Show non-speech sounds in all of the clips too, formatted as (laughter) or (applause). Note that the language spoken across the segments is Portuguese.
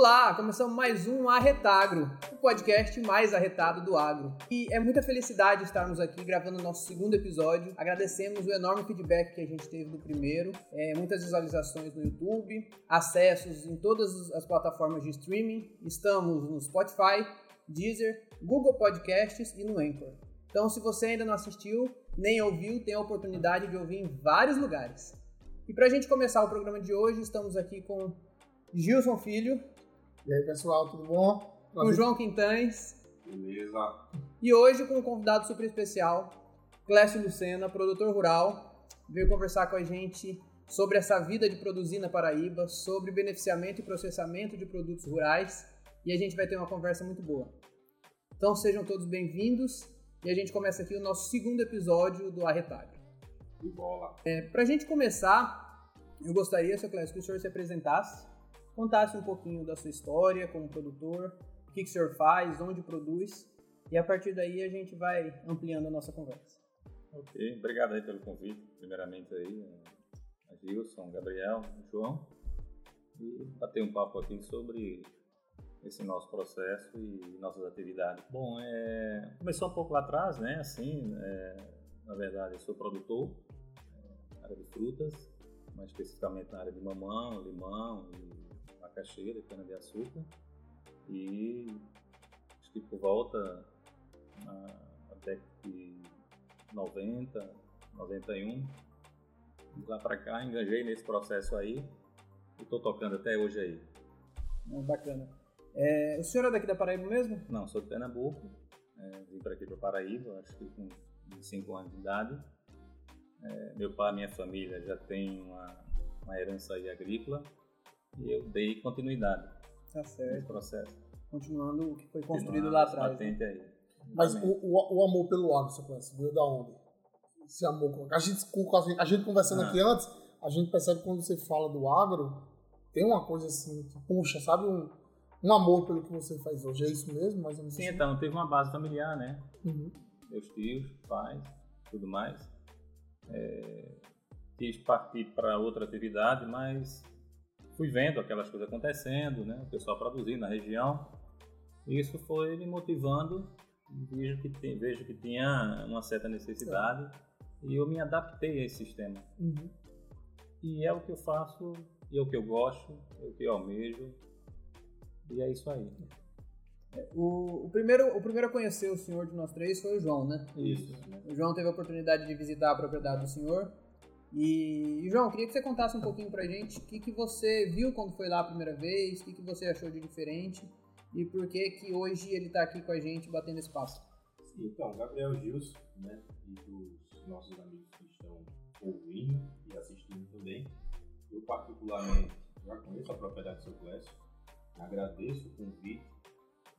Olá, começamos mais um Arretagro, o podcast mais arretado do agro. E é muita felicidade estarmos aqui gravando o nosso segundo episódio. Agradecemos o enorme feedback que a gente teve do primeiro, é, muitas visualizações no YouTube, acessos em todas as plataformas de streaming. Estamos no Spotify, Deezer, Google Podcasts e no Anchor. Então, se você ainda não assistiu, nem ouviu, tem a oportunidade de ouvir em vários lugares. E para a gente começar o programa de hoje, estamos aqui com Gilson Filho, e aí, pessoal, tudo bom? Com João Quintães. Beleza. E hoje com um convidado super especial, Clécio Lucena, produtor rural, veio conversar com a gente sobre essa vida de produzir na Paraíba, sobre beneficiamento e processamento de produtos rurais, e a gente vai ter uma conversa muito boa. Então sejam todos bem-vindos e a gente começa aqui o nosso segundo episódio do Arretalho. De bola. É, Para a gente começar, eu gostaria, seu Clécio, que o senhor se apresentasse contasse um pouquinho da sua história como produtor, o que, que o senhor faz, onde produz, e a partir daí a gente vai ampliando a nossa conversa. Ok, obrigado aí pelo convite, primeiramente aí, a Gilson, Gabriel, João, e bater um papo aqui sobre esse nosso processo e nossas atividades. Bom, é, começou um pouco lá atrás, né, assim, é, na verdade eu sou produtor, é, área de frutas, mais especificamente na área de mamão, limão e macaxeira e cana-de-açúcar. E acho que por volta até que 90, 91, de lá para cá, enganjei nesse processo aí e estou tocando até hoje aí. Ah, bacana. É, o senhor é daqui da Paraíba mesmo? Não, sou de Pernambuco. É, vim para aqui para Paraíba, acho que com 25 anos de idade. É, meu pai e minha família já tem uma, uma herança agrícola e eu dei continuidade tá certo. nesse processo. Continuando o que foi construído lá atrás. Né? Aí. Mas o, o, o, amor pelo agro, você conhece, veio da onde? Esse amor. A gente, a gente conversando ah. aqui antes, a gente percebe que quando você fala do agro, tem uma coisa assim que puxa, sabe? Um, um amor pelo que você faz hoje. É isso mesmo? Mais ou menos Sim, assim? então, teve uma base familiar, né? Uhum. Meus tios, pais, tudo mais. É, quis partir para outra atividade, mas fui vendo aquelas coisas acontecendo, né? O pessoal produzindo na região. E isso foi me motivando. Vejo que, tem, vejo que tinha uma certa necessidade e eu me adaptei a esse sistema. Uhum. E é o que eu faço, e é o que eu gosto, é o que eu almejo. E é isso aí. É, o, o, primeiro, o primeiro a conhecer o senhor de nós três foi o João, né? Isso. O João teve a oportunidade de visitar a propriedade do senhor. E, João, queria que você contasse um pouquinho pra gente o que, que você viu quando foi lá a primeira vez, o que, que você achou de diferente e por que que hoje ele tá aqui com a gente batendo espaço. Então, Gabriel Gilson, né, e dos nossos amigos que estão ouvindo e assistindo também, eu particularmente já conheço a propriedade do seu Clécio, agradeço o convite,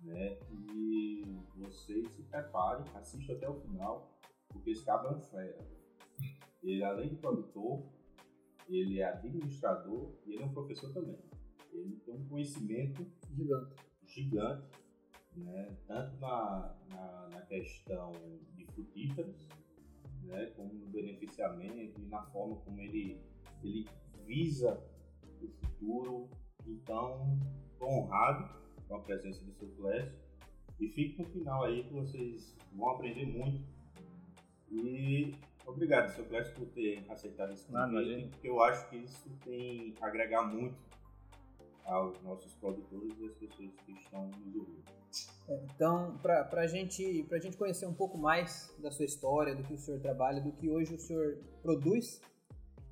né, e vocês se preparem, assistam até o final, porque esse cabo é um fera ele, além de produtor, ele é administrador e ele é um professor também. Ele tem um conhecimento gigante, gigante né? tanto na, na, na questão de frutíferas, né? como no beneficiamento e na forma como ele, ele visa o futuro. Então, estou honrado com a presença do seu Clécio e fique no final aí que vocês vão aprender muito. E Obrigado, seu Clécio, por ter aceitado esse convite, porque eu acho que isso tem agregar muito aos nossos produtores e às pessoas que estão nos ouvindo. É, então, para a gente, a gente conhecer um pouco mais da sua história, do que o senhor trabalha, do que hoje o senhor produz,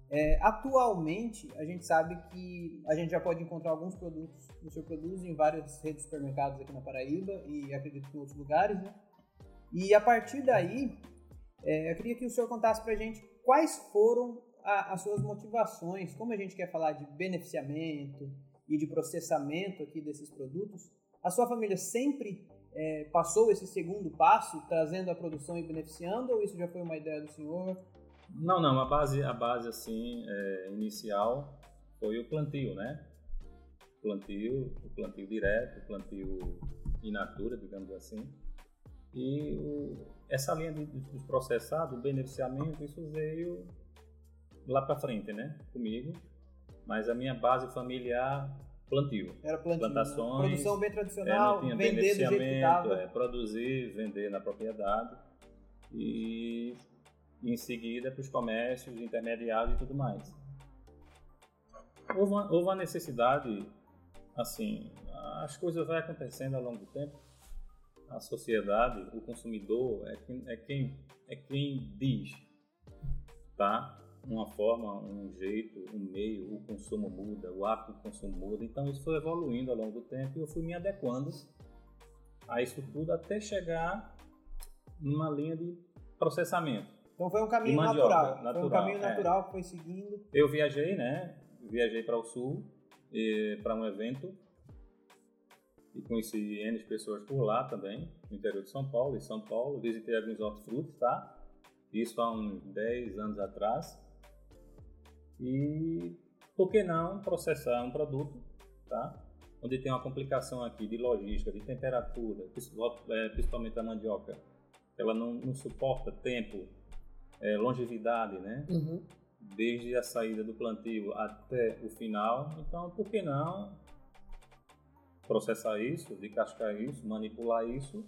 é, atualmente a gente sabe que a gente já pode encontrar alguns produtos que o senhor produz em várias redes de supermercados aqui na Paraíba e acredito que em outros lugares, né? E a partir daí, é, eu queria que o senhor contasse para a gente quais foram a, as suas motivações, como a gente quer falar de beneficiamento e de processamento aqui desses produtos. A sua família sempre é, passou esse segundo passo, trazendo a produção e beneficiando, ou isso já foi uma ideia do senhor? Não, não. A base, a base assim é, inicial foi o plantio, né? Plantio, o plantio direto, o plantio in natura, digamos assim. E o, essa linha de, de processado, beneficiamento, isso veio lá para frente, né, comigo. Mas a minha base familiar plantio. Era plantio. né? Plantações, Produção bem É, tradicional, não tinha vender do jeito que é, produzir, vender na propriedade e em seguida para os comércios, intermediários e tudo mais. Houve uma, houve uma necessidade, assim, as coisas vão acontecendo ao longo do tempo. A sociedade, o consumidor é quem, é quem, é quem diz, tá? Uma forma, um jeito, um meio, o consumo muda, o hábito de consumo muda. Então isso foi evoluindo ao longo do tempo e eu fui me adequando a isso tudo até chegar numa linha de processamento. Então foi um caminho mandioca, natural. Foi um natural, caminho é. natural que foi seguindo. Eu viajei, né? Viajei para o sul para um evento e conheci N pessoas por lá também, no interior de São Paulo, em São Paulo. Visitei alguns hortifrutis, tá? Isso há uns 10 anos atrás. E por que não processar um produto, tá? Onde tem uma complicação aqui de logística, de temperatura, é, principalmente a mandioca. Ela não, não suporta tempo, é, longevidade, né? Uhum. desde a saída do plantio até o final. Então, por que não processar isso, descascar isso, manipular isso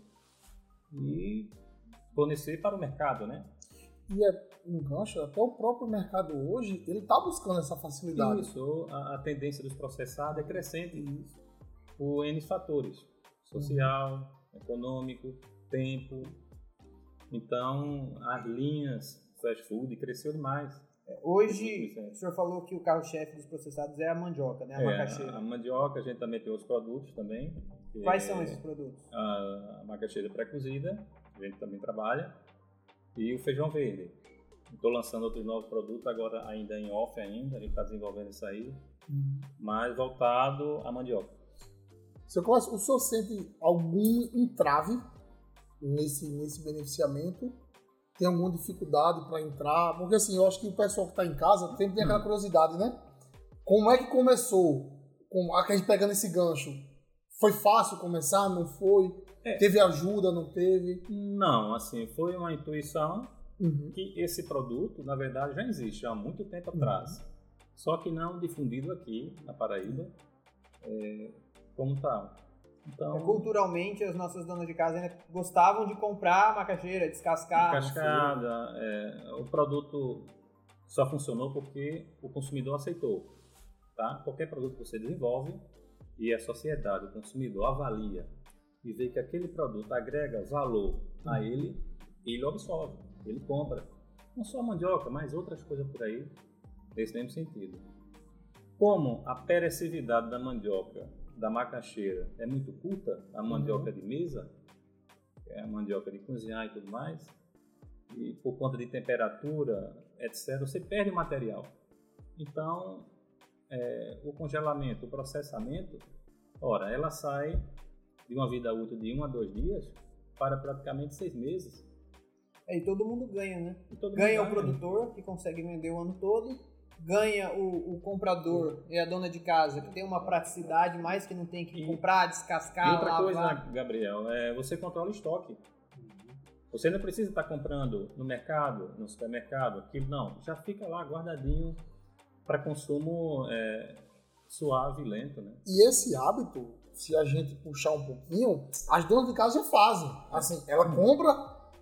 e fornecer para o mercado, né? E é um gancho, até o próprio mercado hoje, ele tá buscando essa facilidade. Isso, a, a tendência dos processados é crescente por N fatores, social, econômico, tempo. Então, as linhas fast food cresceu demais. Hoje, o senhor falou que o carro-chefe dos processados é a mandioca, né? A É, macaxeira. a mandioca, a gente também tem outros produtos também. Quais é- são esses produtos? a macaxeira pré-cozida, a gente também trabalha, e o feijão verde. Estou lançando outros novos produtos agora ainda em off ainda, a gente está desenvolvendo isso aí, Uhum. mas voltado à mandioca. Seu Cláudio, o senhor sente algum entrave nesse, nesse beneficiamento? Tem alguma dificuldade para entrar? Porque assim, eu acho que o pessoal que está em casa sempre tem aquela curiosidade, né? Como é que começou? Com a gente pegando esse gancho, foi fácil começar? Não foi? É. Teve ajuda? Não teve? Não, assim, foi uma intuição Uhum. que esse produto, na verdade, já existe há muito tempo Uhum. atrás, só que não difundido aqui na Paraíba é, como tal. Então, É, culturalmente, as nossas donas de casa ainda gostavam de comprar macaxeira, descascar. no cascada, é, o produto só funcionou porque o consumidor aceitou. Tá? Qualquer produto que você desenvolve e a sociedade, o consumidor avalia e vê que aquele produto agrega valor a ele, ele absorve, ele compra. Não só a mandioca, mas outras coisas por aí, nesse mesmo sentido. Como a perecividade da mandioca, da macaxeira, é muito curta, a mandioca de mesa, é a mandioca de cozinhar e tudo mais, e por conta de temperatura, etc., você perde o material. Então, é, o congelamento, o processamento, ora, ela sai de uma vida útil de um a dois dias para praticamente seis meses. É, e todo mundo ganha, né? Todo mundo Ganha o produtor, que consegue vender o ano todo. Ganha o, o comprador e a dona de casa, que tem uma praticidade, mais que não tem que E- comprar, descascar, E outra lavar. coisa, Gabriel, é você controla o estoque. Você não precisa estar comprando no mercado, no supermercado, aquilo não. Já fica lá guardadinho para consumo é, suave e lento, né? E esse hábito, se a gente puxar um pouquinho, as donas de casa já fazem. Assim, ela compra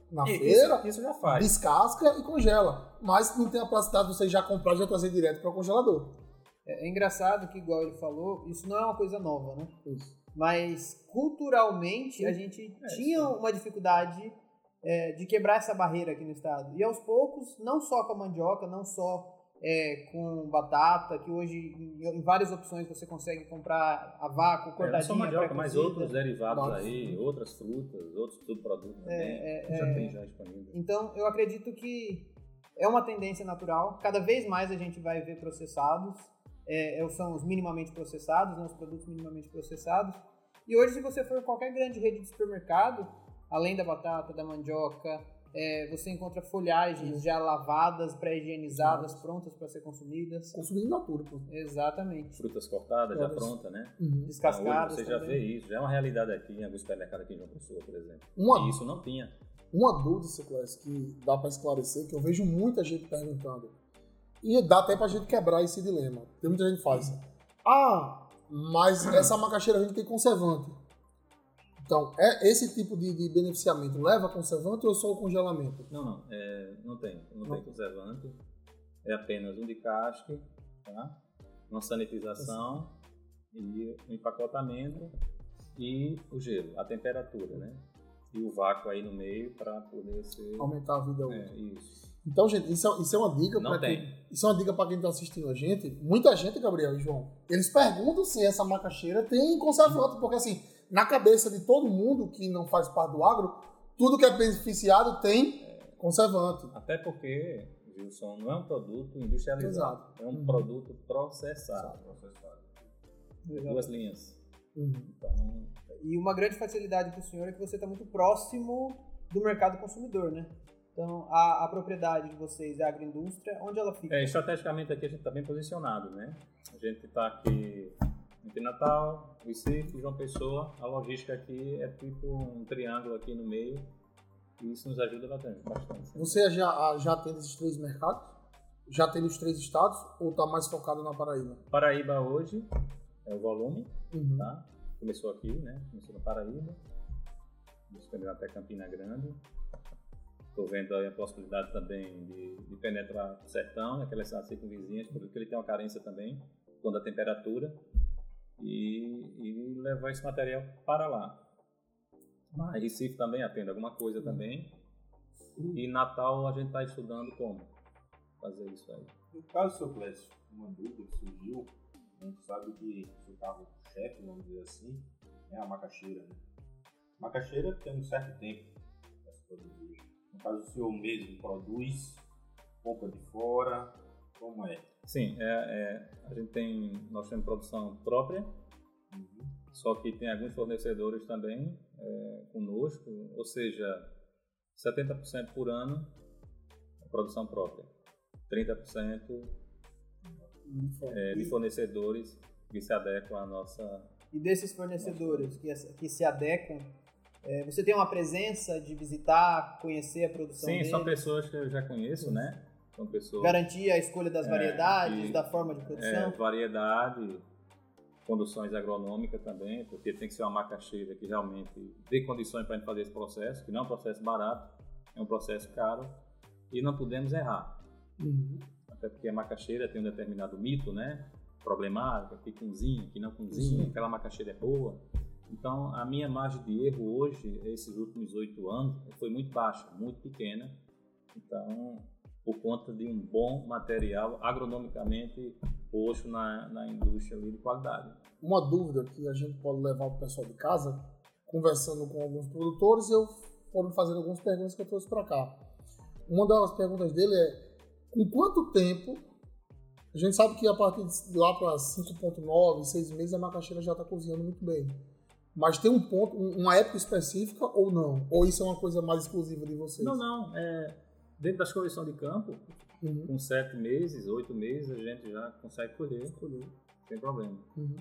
na E feira, Isso, isso já faz. descasca e congela. Mas não tem a praticidade de você já comprar e já trazer direto para o congelador. É, é engraçado que, igual ele falou, isso não é uma coisa nova, né? Isso. Mas culturalmente a gente É, tinha sim. uma dificuldade é, de quebrar essa barreira aqui no estado. E aos poucos, não só com a mandioca, não só é, com batata, que hoje em, em várias opções você consegue comprar a vácuo, É, não cortadinha, só mandioca, mas outros derivados Vários. aí, outras frutas, outros subprodutos também. É, já é. tem já disponível. Então, eu acredito que é uma tendência natural. Cada vez mais a gente vai ver processados. É, é, são os minimamente processados, né, os produtos minimamente processados. E hoje, se você for em qualquer grande rede de supermercado, além da batata, da mandioca, é, você encontra folhagens já lavadas, pré-higienizadas, prontas para ser consumidas. Consumir in natura, pô. Exatamente. Frutas cortadas, já Todas. pronta, né? Uhum. Descascadas Hoje você já também. vê isso, já é uma realidade aqui em alguns supermercados aqui em João Pessoa, por exemplo. Uma, E isso não tinha. Uma dúvida, Ciclés, que dá para esclarecer, que eu vejo muita gente perguntando. E dá até pra gente quebrar esse dilema. Tem muita gente que faz. Ah, mas essa macaxeira a gente tem conservante. Então, é esse tipo de, de beneficiamento leva conservante ou só o congelamento? Não, não, é, não tem. Não, Não. tem conservante. É apenas um de casque, tá? uma sanitização e um empacotamento e o gelo, a temperatura, né? E o vácuo aí no meio para poder ser. Aumentar a vida É, útil. isso. Então, gente, isso é, isso é uma dica para quem. Isso é uma dica para quem está assistindo a gente. Muita gente, Gabriel e João, eles perguntam se essa macaxeira tem conservante, porque assim, na cabeça de todo mundo que não faz parte do agro, tudo que é beneficiado tem conservante. Até porque, Gilson, não é um produto industrializado. Exato. É um Uhum. produto processado. processado. Duas linhas. Uhum. Então, E uma grande facilidade para o senhor é que você está muito próximo do mercado consumidor, né? Então, a, a propriedade de vocês é a agroindústria, onde ela fica? É, estrategicamente aqui a gente está bem posicionado, né? A gente está aqui em Natal, Recife, João Pessoa. A logística aqui é tipo um triângulo aqui no meio e isso nos ajuda bastante. bastante. Você já, já atende esses três mercados? Já atende os três estados ou está mais focado na Paraíba? Paraíba hoje é o volume, Uhum. tá? Começou aqui, né? Começou na Paraíba, estendeu até Campina Grande. Estou vendo aí a possibilidade também de, de penetrar o sertão, aquelas cidades circunvizinhas, porque ele tem uma carência também, quando a temperatura, e, e levar esse material para lá. Mas Recife também atende alguma coisa também. E Natal a gente está estudando como fazer isso aí. No caso, seu Clécio, uma dúvida que surgiu, a gente sabe que o seu carro-chefe, vamos dizer assim, é a macaxeira. Né? Macaxeira tem um certo tempo para se produzir. No caso, o senhor mesmo produz, compra de fora, como é? Sim, é, é, a gente tem, nós temos produção própria, Uhum. só que tem alguns fornecedores também é, conosco, ou seja, 70% por ano é produção própria, 30% é, de fornecedores que se adequam à nossa. E desses fornecedores que, que se adequam, é, você tem uma presença de visitar, conhecer a produção Sim, deles, são pessoas que eu já conheço, né? São pessoas. garantir a escolha das É, variedades, e- da forma de É, produção? variedade, condições agronômicas também, porque tem que ser uma macaxeira que realmente dê condições para a gente fazer esse processo, que não é um processo barato, é um processo caro, e não podemos errar. Uhum. Até porque a macaxeira tem um determinado mito, né? Problemática, que cozinha, que não cozinha, Sim. aquela macaxeira é boa. Então, a minha margem de erro hoje, esses últimos oito anos, foi muito baixa, muito pequena. Então, por conta de um bom material agronomicamente posto na, na indústria ali de qualidade. Uma dúvida que a gente pode levar para o pessoal de casa, conversando com alguns produtores, eu foram fazendo algumas perguntas que eu trouxe para cá. Uma das perguntas dele é: com quanto tempo? A gente sabe que a partir de lá para 5,9, 6 meses, a macaxeira já está cozinhando muito bem. Mas tem um ponto, um- uma época específica ou não? Ou isso é uma coisa mais exclusiva de vocês? Não, não, é, dentro das condições de campo, Uhum. com sete meses, oito meses, a gente já consegue colher, sem problema. Uhum.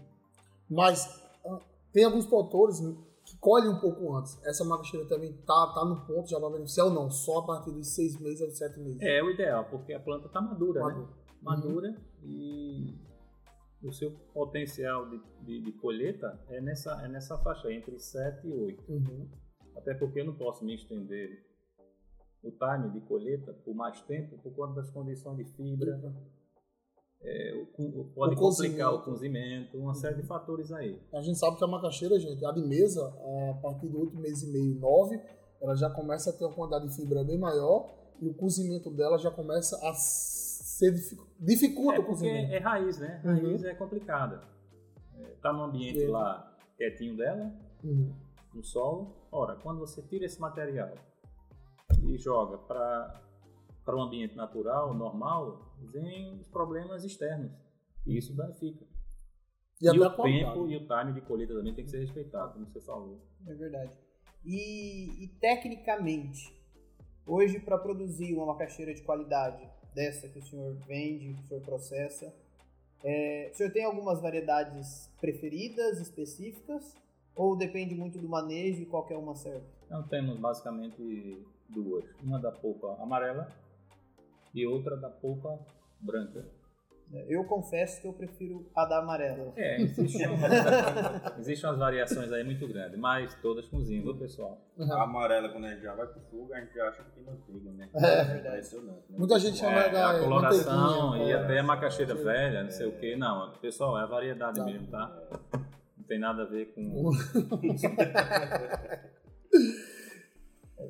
Mas ah, tem alguns produtores que colhem um pouco antes. Essa macaxeira também tá, tá no ponto, já vai beneficiar ou não? Só a partir dos seis meses ou sete meses? É o ideal, porque a planta está madura, né? Maduro. madura e o seu potencial de, de, de colheita é nessa, é nessa faixa, entre 7 e 8. Uhum. Até porque eu não posso me estender o time de colheita por mais tempo por conta das condições de fibra, é, o pode O complicar o cozimento. uma série de fatores aí. A gente sabe que a macaxeira, gente, a de mesa, a partir de oito meses e meio, nove, ela já começa a ter uma quantidade de fibra bem maior e o cozimento dela já começa a ser dificu- dificulta É o cozimento. é raiz, né? Uhum. Raiz é complicada. É, tá no ambiente É. lá quietinho dela, Uhum. no solo. Ora, quando você tira esse material e joga para para um ambiente natural, normal, vem os problemas externos. E isso danifica. E, E, o qualidade. tempo e o time de colheita também tem que ser respeitado, como você falou. É verdade. E, e tecnicamente, hoje para produzir uma macaxeira de qualidade dessa que o senhor vende, que o senhor processa, é, o senhor tem algumas variedades preferidas, específicas? Ou depende muito do manejo e qualquer uma serve? Então temos basicamente duas. Uma da polpa amarela e outra da polpa branca. Eu confesso que eu prefiro a da amarela. É, existem, (laughs) existem umas variações aí muito grandes, mas todas com zinco, viu, pessoal? A amarela, quando a gente já vai pro fogo, a gente já acha que tem manteiga, né? É. impressionante. Né? Muita gente chama É, da a coloração e é. até a macaxeira velha, não sei o que. Não, pessoal, é a variedade Tá. mesmo, tá? Não tem nada a ver com. (laughs)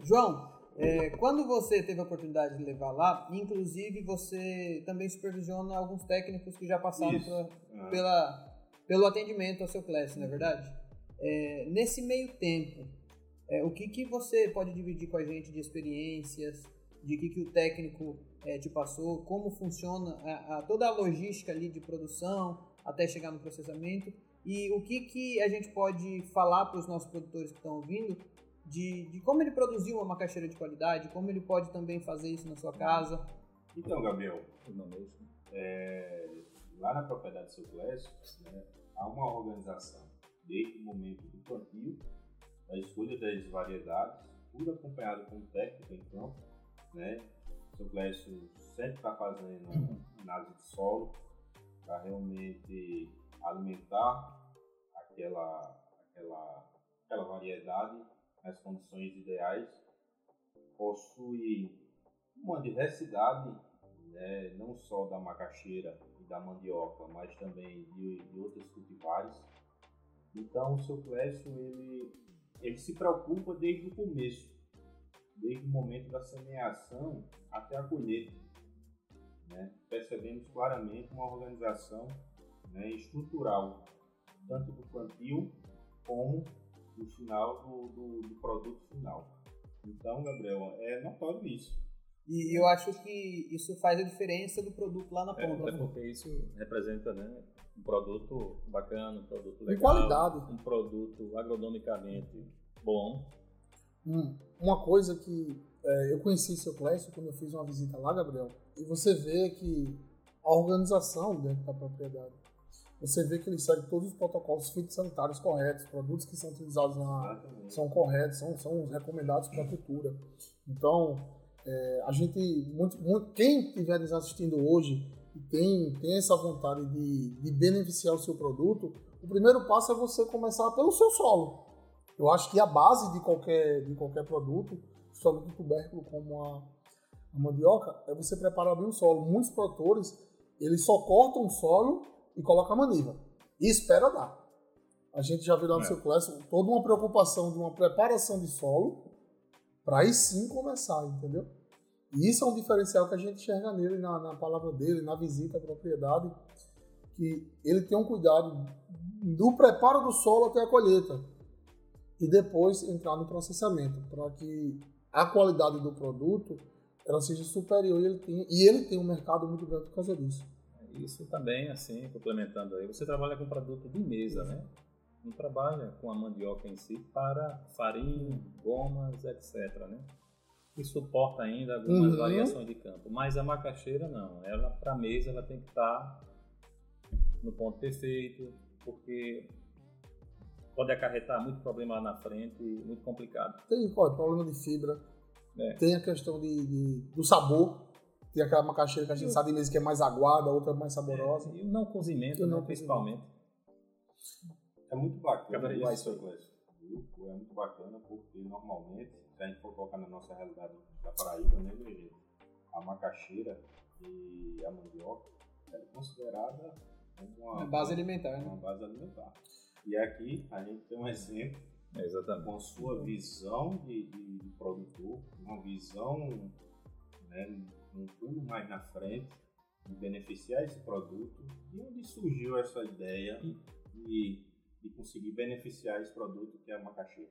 João, é, quando você teve a oportunidade de levar lá, inclusive você também supervisiona alguns técnicos que já passaram pra- Ah. pela, pelo atendimento ao seu classe, não é verdade? É, nesse meio tempo, é, o que, que você pode dividir com a gente de experiências, de que, que o técnico é, te passou, como funciona a, a- toda a logística ali de produção até chegar no processamento e o que, que a gente pode falar para os nossos produtores que estão ouvindo de, de como ele produziu uma macaxeira de qualidade, como ele pode também fazer isso na sua casa. Então, Gabriel, mesmo. é, lá na propriedade do seu Clécio, né, há uma organização desde o momento do plantio, da escolha das variedades, tudo acompanhado com o técnico em campo, né? O seu Clécio sempre está fazendo análise de solo para realmente alimentar aquela, aquela, aquela variedade nas condições ideais. Possui uma diversidade né, não só da macaxeira e da mandioca, mas também de, de outros cultivares. Então o seu Clécio ele, ele se preocupa desde o começo, desde o momento da semeação até a colheita. Né? Percebemos claramente uma organização né, estrutural, tanto do plantio como do final do, do, do produto final. Então, Gabriel, é notório isso. E eu acho que isso faz a diferença do produto lá na É, ponta. até porque isso representa né, um produto bacana, um produto De legal. qualidade. Um produto agronomicamente bom. Hum, uma coisa que é, eu conheci seu Clécio quando eu fiz uma visita lá, Gabriel, e você vê que a organização dentro da propriedade, você vê que ele segue todos os protocolos fitossanitários corretos, produtos que são utilizados na, são corretos, são, são os recomendados para a cultura. Então, é, a gente, muito, muito, quem estiver nos assistindo hoje e tem, tem essa vontade de, de beneficiar o seu produto, o primeiro passo é você começar pelo seu solo. Eu acho que a base de qualquer, de qualquer produto, um tubérculo como a, a mandioca, é você preparar bem o solo. Muitos produtores, eles só cortam o solo e colocam a maniva. E espera dar. A gente já viu lá no É. seu classe toda uma preocupação de uma preparação de solo para aí sim começar, entendeu? E isso é um diferencial que a gente enxerga nele, na, na palavra dele, na visita à propriedade, que ele tem um cuidado do preparo do solo até a colheita e depois entrar no processamento, para que a qualidade do produto ela seja superior e ele tem, e ele tem um mercado muito grande por causa disso. Isso também, assim, complementando aí, você trabalha com produto de mesa, né? Não trabalha com a mandioca em si para farinha, gomas, etc, né? Que suporta ainda algumas Uhum. variações de campo. Mas a macaxeira não. Ela, para mesa, ela tem que estar no ponto perfeito, porque pode acarretar muito problema lá na frente, muito complicado. Tem ó, problema de fibra, É. tem a questão de, de- do sabor, tem aquela macaxeira que a gente sabe mesmo que é mais aguada, a outra é mais saborosa. E o não cozimento, né, não principalmente. É muito bacana Cada isso, É muito bacana porque normalmente, se a gente for colocar na nossa realidade da Paraíba, né, meu gente? A macaxeira e a mandioca é considerada uma, base alimentar, uma né? base alimentar. E aqui a gente tem um exemplo É, exatamente. com sua visão de, de, de produtor, uma visão né, um pulo mais na frente, de beneficiar esse produto. E onde surgiu essa ideia de, de conseguir beneficiar esse produto que é a macaxeira?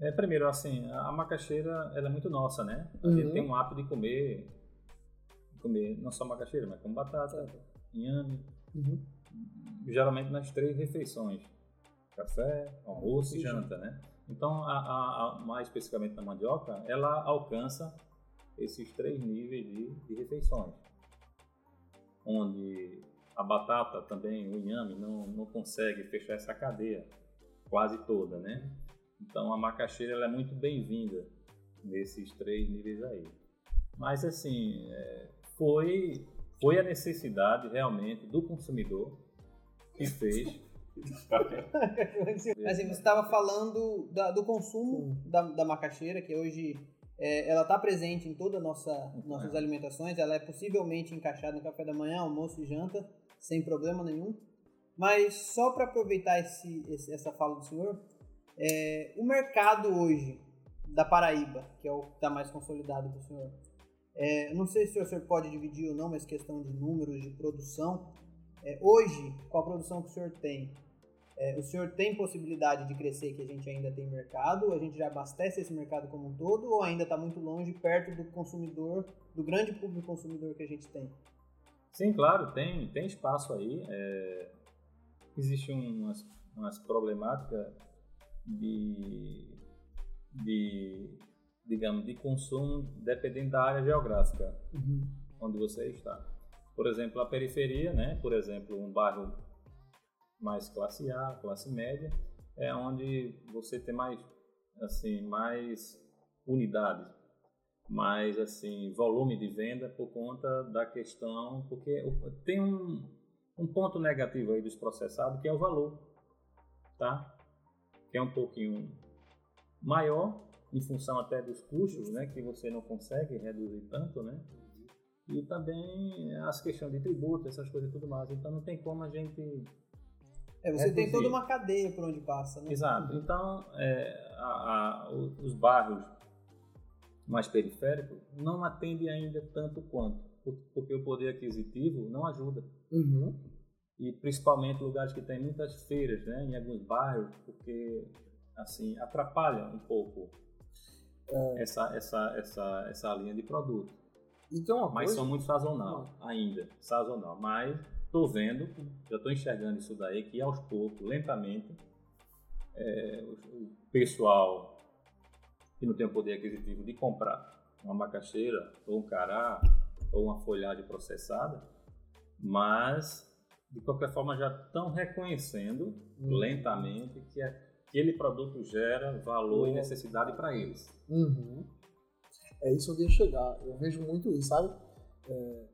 É, primeiro, assim, a macaxeira ela é muito nossa, né? A Uhum. gente tem um hábito de comer, de comer não só macaxeira, mas como batata, inhame, Uhum. geralmente nas três refeições: café, almoço e E janta, né? Então, a, a- a- mais especificamente na mandioca, ela alcança esses três níveis de, de refeições, onde a batata também, o inhame, não, não consegue fechar essa cadeia quase toda, né? Então, a macaxeira ela é muito bem-vinda nesses três níveis aí. Mas, assim, é, foi, foi a necessidade realmente do consumidor que fez. (laughs) assim, você estava falando da, do consumo da, da macaxeira, que hoje é, ela está presente em todas nossa, nossas é. alimentações, ela é possivelmente encaixada no café da manhã, almoço e janta, sem problema nenhum. Mas só para aproveitar esse, esse, essa fala do senhor, é, o mercado hoje da Paraíba, que é o que está mais consolidado para o senhor, é, não sei se o senhor pode dividir ou não, mas questão de números de produção. É, hoje, com a produção que o senhor tem, é, o senhor tem possibilidade de crescer que a gente ainda tem mercado? A gente já abastece esse mercado como um todo ou ainda está muito longe, perto do consumidor, do grande público consumidor que a gente tem? Sim, claro, tem, tem espaço aí. É, existe umas, umas problemáticas de, de, digamos, de consumo dependendo da área geográfica uhum. onde você está. Por exemplo, a periferia, né? Por exemplo, um bairro mais classe A, classe média, é onde você tem mais, assim, mais unidades, mais assim volume de venda por conta da questão, porque tem um, um ponto negativo aí dos processados que é o valor, tá? Que é um pouquinho maior em função até dos custos, né? Que você não consegue reduzir tanto, né? E também as questões de tributo, essas coisas e tudo mais. Então não tem como a gente é, você tem toda uma cadeia por onde passa, né? Exato. Então, é, a, a, os bairros mais periféricos não atendem ainda tanto quanto, porque o poder aquisitivo não ajuda. Uhum. E principalmente lugares que tem muitas feiras, né, em alguns bairros, porque assim atrapalha um pouco é. essa, essa, essa, essa linha de produto. Então, mas coisa... são muito sazonal ainda, sazonal. Mas Estou vendo, já estou enxergando isso daí, que aos poucos, lentamente, é, o pessoal que não tem o poder aquisitivo de comprar uma macaxeira, ou um cará, ou uma folhagem processada, mas de qualquer forma já estão reconhecendo uhum. lentamente que aquele produto gera valor uhum. e necessidade para eles. Uhum. É isso onde eu ia chegar. Eu vejo muito isso, sabe? É,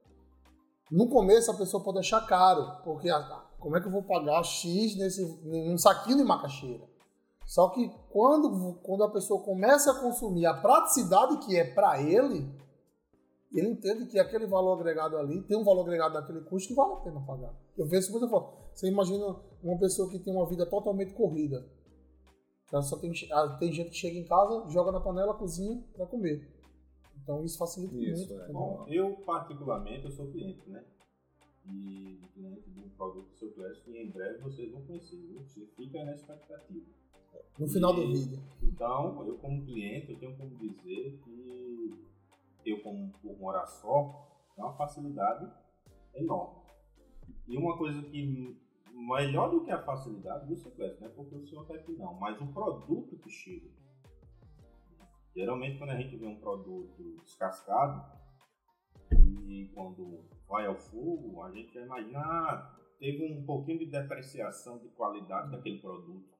no começo a pessoa pode achar caro, porque ah, como é que eu vou pagar X nesse, num saquinho de macaxeira? Só que quando, quando a pessoa começa a consumir a praticidade que é para ele, ele entende que aquele valor agregado ali tem um valor agregado naquele custo que vale a pena pagar. Eu vejo isso muito forte. Você imagina uma pessoa que tem uma vida totalmente corrida. Ela só tem, tem gente que chega em casa, joga na panela, cozinha para comer. Então isso facilita isso, muito. É. Bom, eu particularmente eu sou cliente, né? E cliente de um produto do seu Classic e em breve vocês vão conhecer? Você fica na expectativa. No final e, do vídeo. Então, eu como cliente, eu tenho como dizer que eu como por morar só, é uma facilidade enorme. E uma coisa que melhor do que a facilidade do seu Classic, não é porque o senhor que não, mas o produto que chega Geralmente, quando a gente vê um produto descascado, e quando vai ao fogo, a gente já imagina, ah, teve um pouquinho de depreciação de qualidade daquele produto.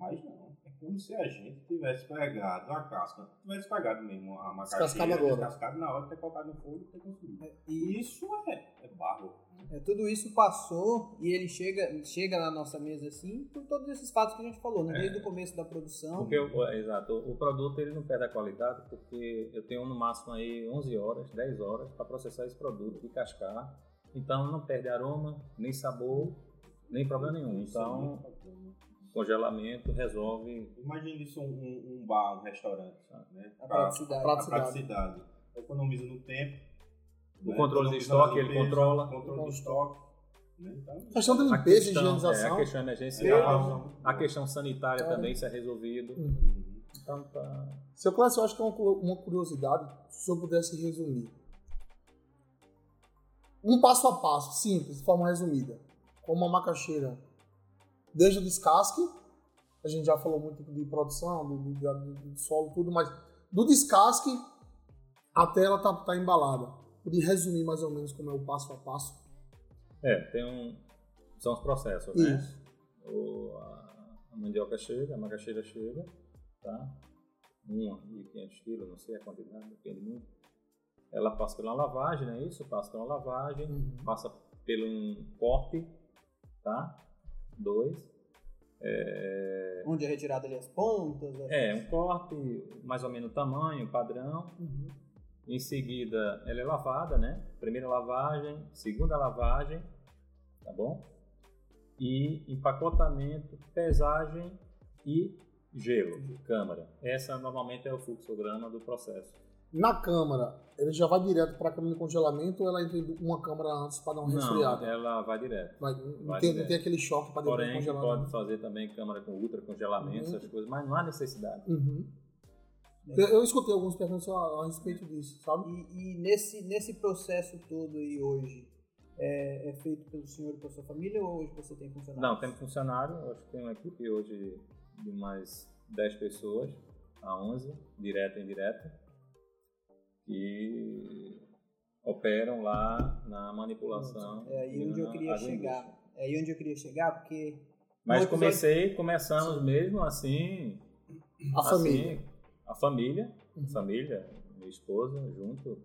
Mas não, é como se a gente tivesse pegado a casca, tivesse pegado mesmo a macaxeira, descascado na hora de ter colocado no fogo e ter consumido. É, e isso é, é barro. É, tudo isso passou e ele chega, chega na nossa mesa assim por todos esses fatos que a gente falou, né? desde é, o começo da produção. Porque, o, exato, o produto ele não perde a qualidade porque eu tenho no máximo aí 11 horas, 10 horas para processar esse produto e cascar. Então não perde aroma, nem sabor, nem problema nenhum. Então congelamento resolve. Imagine isso um, um bar, um restaurante, né? A praticidade. A praticidade. A praticidade. Economiza no tempo. O né? controle de estoque, ele controla. O controle de estoque. Né? Então, a questão da limpeza e higienização. É, a questão emergencial, a questão sanitária é. também se é resolvido. Uhum. Então, tá... Seu Clássico, eu acho que é uma curiosidade, se eu pudesse resumir. Um passo a passo, simples, de forma resumida. Como uma macaxeira desde o descasque, a gente já falou muito de produção, do, do, do solo, tudo, mas do descasque até ela tá, tá embalada. Podia resumir mais ou menos como é o passo a passo? É, tem um. São os processos, né? Isso. né? O, a, a, mandioca chega, a macaxeira chega, tá? Uma e 500 quilos, não sei a quantidade, depende muito. ela passa pela lavagem, não é isso? Passa pela lavagem, Uhum. passa pelo um corte, tá? Dois. É, Onde é retirado ali as pontas. as- é, um corte, mais ou menos o tamanho, padrão. Uhum. Em seguida, ela é lavada, né? Primeira lavagem, segunda lavagem, tá bom? E empacotamento, pesagem e gelo, câmara. Essa normalmente é o fluxograma do processo. Na câmara, ele já vai direto para a câmara de congelamento ou ela entra em uma câmara antes para dar uma Não, resfriada? ela vai direto. Vai, não, vai tem, não direto. tem aquele choque para depois Porém, congelar. pode né? fazer também câmara com ultra congelamento, Uhum. essas coisas, mas não há necessidade. Uhum. Eu, eu escutei alguns perguntas a, a respeito disso, sabe? E, e nesse, nesse processo todo aí hoje, é, é feito pelo senhor e pela sua família ou hoje você tem funcionários? Não, tem funcionário, eu acho que tem uma equipe hoje de mais 10 pessoas, a 11, direta e indireta, que operam lá na manipulação. É aí e onde eu queria chegar. É aí onde eu queria chegar, porque Mas comecei, começamos mesmo assim, A assim, família. a família, Uhum. família, minha esposa junto,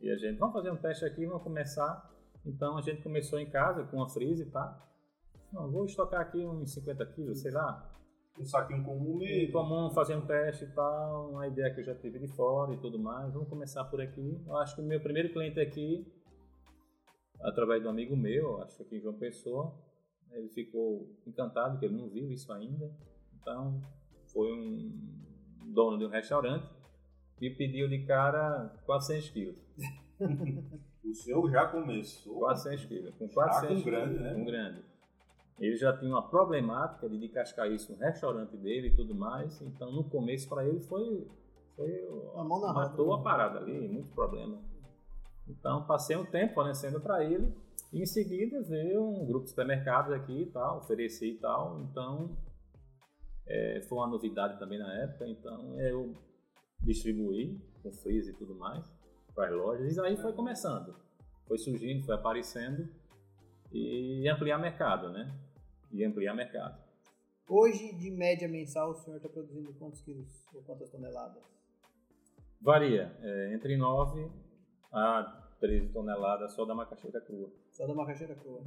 e a gente, vamos fazer um teste aqui, vamos começar. Então a gente começou em casa com a freeze, tá? Não, vou estocar aqui uns 50 quilos, sei lá, Um saquinho comum mesmo. comum fazer um teste e tal, uma ideia que eu já tive de fora e tudo mais. Vamos começar por aqui. Eu acho que o meu primeiro cliente aqui, através de um amigo meu, acho que João Pessoa, ele ficou encantado, que ele não viu isso ainda. Então, foi um dono de um restaurante e pediu de cara 400 quilos. (laughs) O senhor já começou. 400 quilos. Com Já 400 com grande, quilos, né? Com grande. Ele já tinha uma problemática de descascar isso no restaurante dele e tudo mais. Então, no começo, para ele, foi. foi A mão na matou roda. a parada ali, muito problema. Então, passei um tempo fornecendo para ele. E em seguida, veio um grupo de supermercados aqui e tal, ofereci e tal. Então, é, foi uma novidade também na época. Então, eu distribuí com freezer e tudo mais para as lojas. E aí foi começando. Foi surgindo, foi aparecendo. E ampliar mercado, né? E ampliar mercado. hoje, de média mensal, o senhor está produzindo quantos quilos ou quantas toneladas? Varia, é, entre 9 a 13 toneladas só da macaxeira crua. Só da macaxeira crua.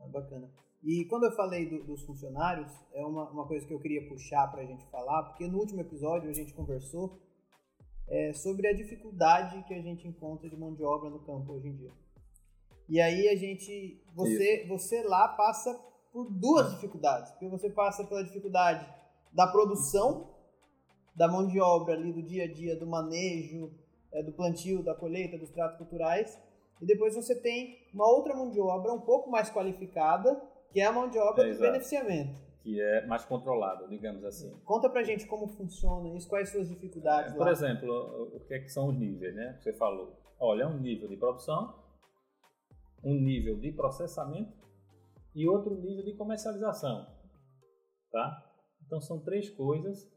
Ah, bacana. E quando eu falei do- dos funcionários, é uma, uma coisa que eu queria puxar para a gente falar, porque no último episódio a gente conversou é, sobre a dificuldade que a gente encontra de mão de obra no campo hoje em dia. E aí a gente, você, você lá passa por duas dificuldades, porque você passa pela dificuldade da produção, da mão de obra ali do dia a dia, do manejo, é, do plantio, da colheita, dos tratos culturais, e depois você tem uma outra mão de obra um pouco mais qualificada, que é a mão de obra É, do exato. beneficiamento. Que é mais controlado, digamos assim. Conta pra gente como funciona isso, quais suas dificuldades Por lá. exemplo, o- o que, é que são os níveis, né? Você falou. Olha, é um nível de produção, um nível de processamento e outro nível de comercialização, tá? Então são três coisas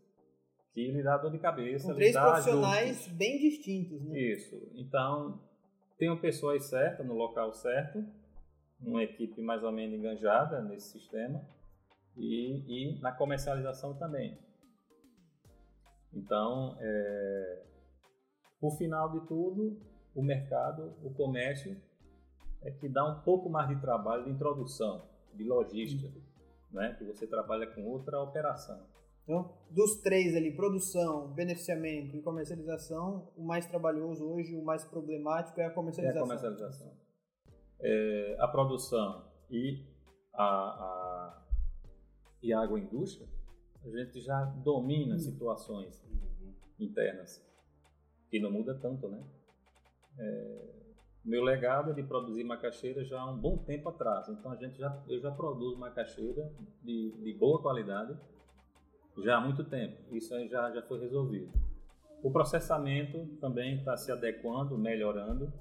que lhe dá dor de cabeça, Com três profissionais ajustes. bem distintos, né? Isso. Então, tenham pessoas certas no local certo, uma equipe mais ou menos enganjada nesse sistema e, e na comercialização também. Então, é, por final de tudo, o mercado, o comércio, é que dá um pouco mais de trabalho de introdução, de logística, né? que você trabalha com outra operação. Então, dos três ali, produção, beneficiamento e comercialização, o mais trabalhoso hoje, o mais problemático é a É a comercialização. comercialização. É, a produção e a, a, e a agroindústria, a gente já domina situações Uhum. internas, que não muda tanto, né? É, meu legado é de produzir macaxeira já há um bom tempo atrás, então a gente já, eu já produzo macaxeira de, de boa qualidade já há muito tempo, isso aí já, já foi resolvido. O processamento também está se adequando, melhorando,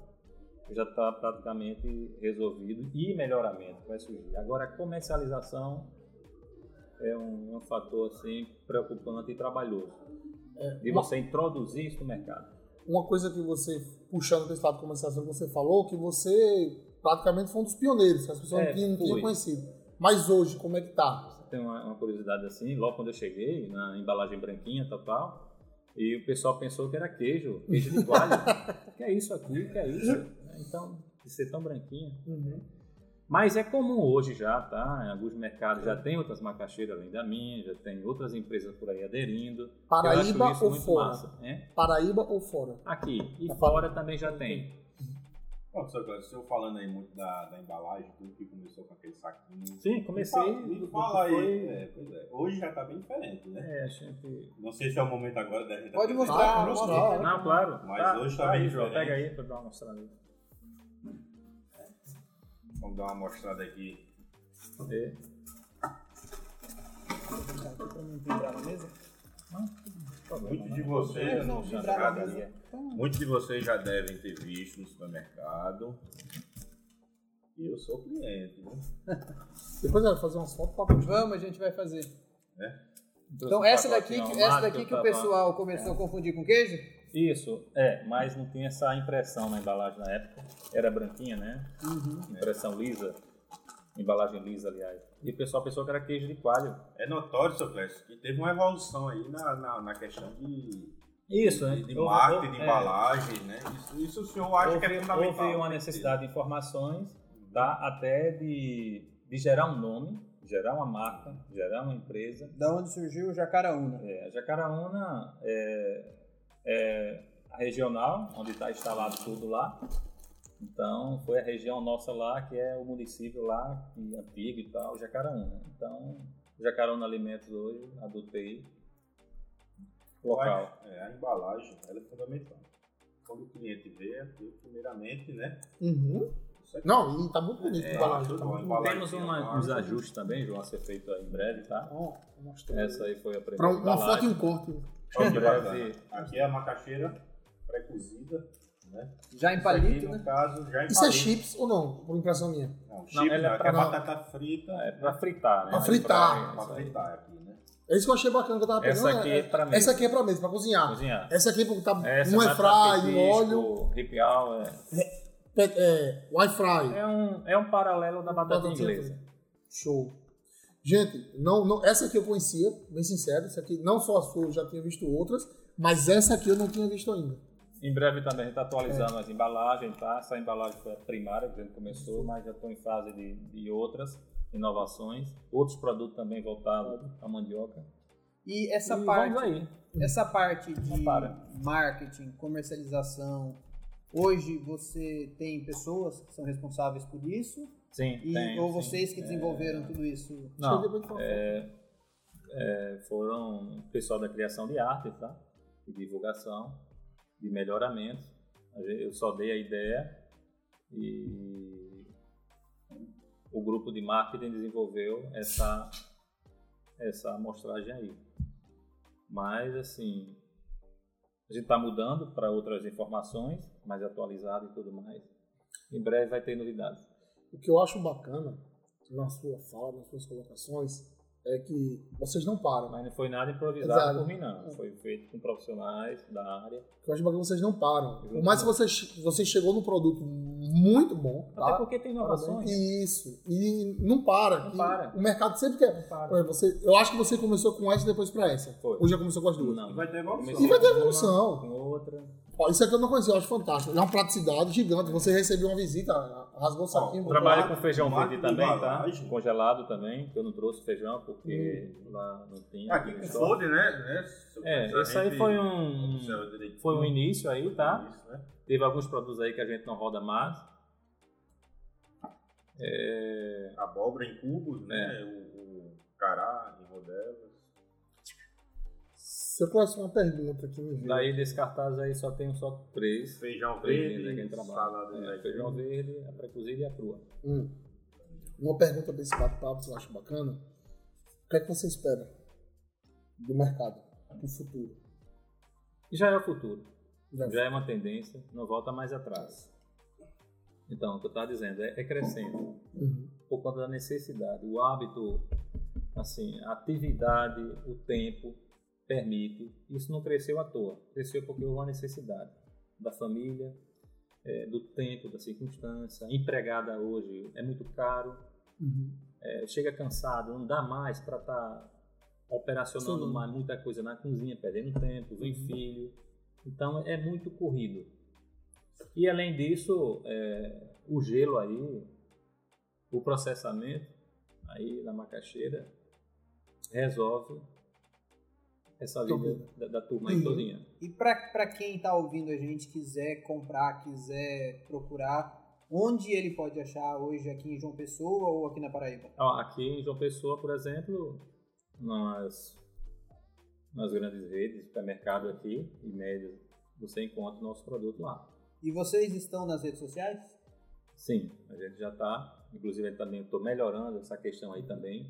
já está praticamente resolvido e melhoramento vai surgir. Agora, a comercialização é um, é um fator assim preocupante e trabalhoso de uma- você introduzir isso no mercado. Uma coisa que você, puxando para esse lado de comercialização que você falou, que você praticamente foi um dos pioneiros, as pessoas É, não tinham, não tinham fui. conhecido. Mas hoje, como é que tá? Tem uma, uma curiosidade assim, logo quando eu cheguei, na embalagem branquinha tal, tal, E o pessoal pensou que era queijo, queijo de coalho. (laughs) que é isso aqui, que é isso? Então, de ser tão branquinho. Uhum. Mas é comum hoje já, tá? Em alguns mercados já tem outras macaxeiras além da minha, já tem outras empresas por aí aderindo. Paraíba Eu acho isso ou muito fora? massa. É? Paraíba ou fora? Aqui. E Tá fora também já tem. Bom, professor Cláudio, o senhor falando aí muito da, da embalagem, tudo que começou com aquele saquinho. Sim, comecei. Me fala aí. foi- É, pois é. Hoje já tá bem diferente, né? É, a gente. Não sei se é o momento agora da gente Pode mostrar, pro mostra. nosso- Não, claro. Mas tá, hoje tá tá bem aí, João. Pega aí pra dar uma mostrada aí. Vamos dar uma mostrada aqui. É. Pra não vibrar na mesa. Muitos de É, vocês, não, não. Então, muitos de vocês já devem ter visto no supermercado. E eu sou cliente, né? Depois eu vou fazer umas fotos postar. Vamos, a gente vai fazer. Então Trouxe um essa daqui, essa daqui que o pessoal começou a confundir com queijo? Isso, é, mas não tinha essa impressão na embalagem na época. Era branquinha, né? Impressão lisa. Embalagem lisa, aliás. E o pessoal pensou que era queijo de coalho. É notório, seu Clécio, que teve uma evolução aí na, na, na questão de, Isso, né? de, de Houve- marketing, de é, embalagem, né? Isso, isso o senhor acha que é houve, fundamental. houve uma necessidade de informações, tá? Até de, de gerar um nome, gerar uma marca, gerar uma empresa. Da onde surgiu o Jacaraúna. É, a Jacaraúna é, é a regional, onde está instalado tudo lá. Então, foi a região nossa lá, que é o município lá, que é antigo e tal, Jacaraúna. Então, Jacaraúna Alimentos hoje, adotei local. É, a embalagem, ela é fundamental. Quando o cliente vê, aquilo, primeiramente, né? Uhum. Aqui. Não, e tá muito bonito É, a embalagem. tudo Tá bom, embalagem. Temos uma- uns ajustes também, João, a ser feito em breve, tá? Mostrar. Essa aí foi a primeira Pra um- uma foto e um corte. Olha que Em bacana. breve. Aqui é a macaxeira pré-cozida, né? Já em Isso palito, aqui, né? caso, já em Isso é palito. chips ou não? Por impressão minha. Não, chips Não, é não, aqui pra- é batata frita. É pra fritar, né? Pra fritar. Pra aí. fritar aqui, né? É isso que eu achei bacana que eu tava pegando. Essa aqui é pra mesa. Essa aqui é pra mesa, pra cozinhar. Cozinhar. Essa aqui tá Essa um é é fry, um óleo, Happy hour, é. é, é, wi-fi. É um, é um paralelo da batata Batatinha inglesa. Show. Gente, não, não, essa aqui eu conhecia, bem sincero. Essa aqui, não só a sua, eu já tinha visto outras, mas essa aqui eu não tinha visto ainda. Em breve também a gente está atualizando as embalagens, tá? Essa embalagem foi a primária que a gente começou, mas já estou em fase de, de outras inovações. Outros produtos também voltados à mandioca. E essa E parte, vamos aí. essa parte de marketing, comercialização, hoje você tem pessoas que são responsáveis por isso? Sim, E, tem, ou sim. vocês que desenvolveram tudo isso? Não, é, é, foram o pessoal da criação de arte, tá? De divulgação, de melhoramento. Eu só dei a ideia e o grupo de marketing desenvolveu essa, essa amostragem aí. Mas, assim, a gente está mudando para outras informações, mais atualizadas e tudo mais. Em breve vai ter novidades. O que eu acho bacana na sua fala, nas suas colocações, é que vocês não param. Mas não foi nada improvisado Exato. por mim, não. Foi feito com profissionais da área. O que eu acho bacana é que vocês não param. Por mais que você, você chegou num produto muito bom, Até tá? porque tem inovações. Isso. E não para. Não para. O mercado sempre quer. Não para. Exemplo, você, eu acho que você começou com essa e depois pra essa. Foi. Ou já começou com as duas? Não. E vai ter evolução. E vai ter evolução. Com outra. Ó, isso aqui eu não conhecia, eu acho fantástico. É uma praticidade gigante. Você recebeu uma visita, rasgou o saquinho. botou Trabalho com feijão verde de também, tá? Congelado também, que eu não trouxe feijão porque lá não tinha. Aqui com fold, né? né? É, esse aí foi um, foi um início aí, tá? Isso, né? Teve alguns produtos aí que a gente não roda mais. É, Abóbora em cubos, né? O, o cará em rodelas. Se eu conheço uma pergunta aqui me veio. daí desse cartaz aí só tem só três. Feijão Três verde, salada É, feijão verde, a pré-cozida e a crua. Hum. Uma pergunta desse bate-papo que eu acho bacana. O que é que você espera do mercado no futuro? Já é o futuro. Já- Já é uma tendência, não volta mais atrás. Então, o que eu estava dizendo é, é crescendo Uhum. por conta da necessidade. O hábito, assim, a atividade, o tempo permite. Isso não cresceu à toa. Cresceu porque houve uma necessidade da família, eh, do tempo, da circunstância. Empregada hoje é muito caro. Uhum. eh, chega cansado, não dá mais para estar operacionando Sim. mais muita coisa na cozinha, perdendo tempo, vem Uhum. filho. Então é muito corrido. E além disso, é, o gelo aí, o processamento aí na macaxeira resolve essa vida da, da turma aí Uhum. todinha. E para quem está ouvindo a gente, quiser comprar, quiser procurar, onde ele pode achar hoje aqui em João Pessoa ou aqui na Paraíba? Ó, Aqui em João Pessoa, por exemplo, nas, nas grandes redes de supermercado aqui e médias, você encontra o nosso produto lá. E vocês estão nas redes sociais? Sim, a gente já está, inclusive eu também estou melhorando essa questão aí também,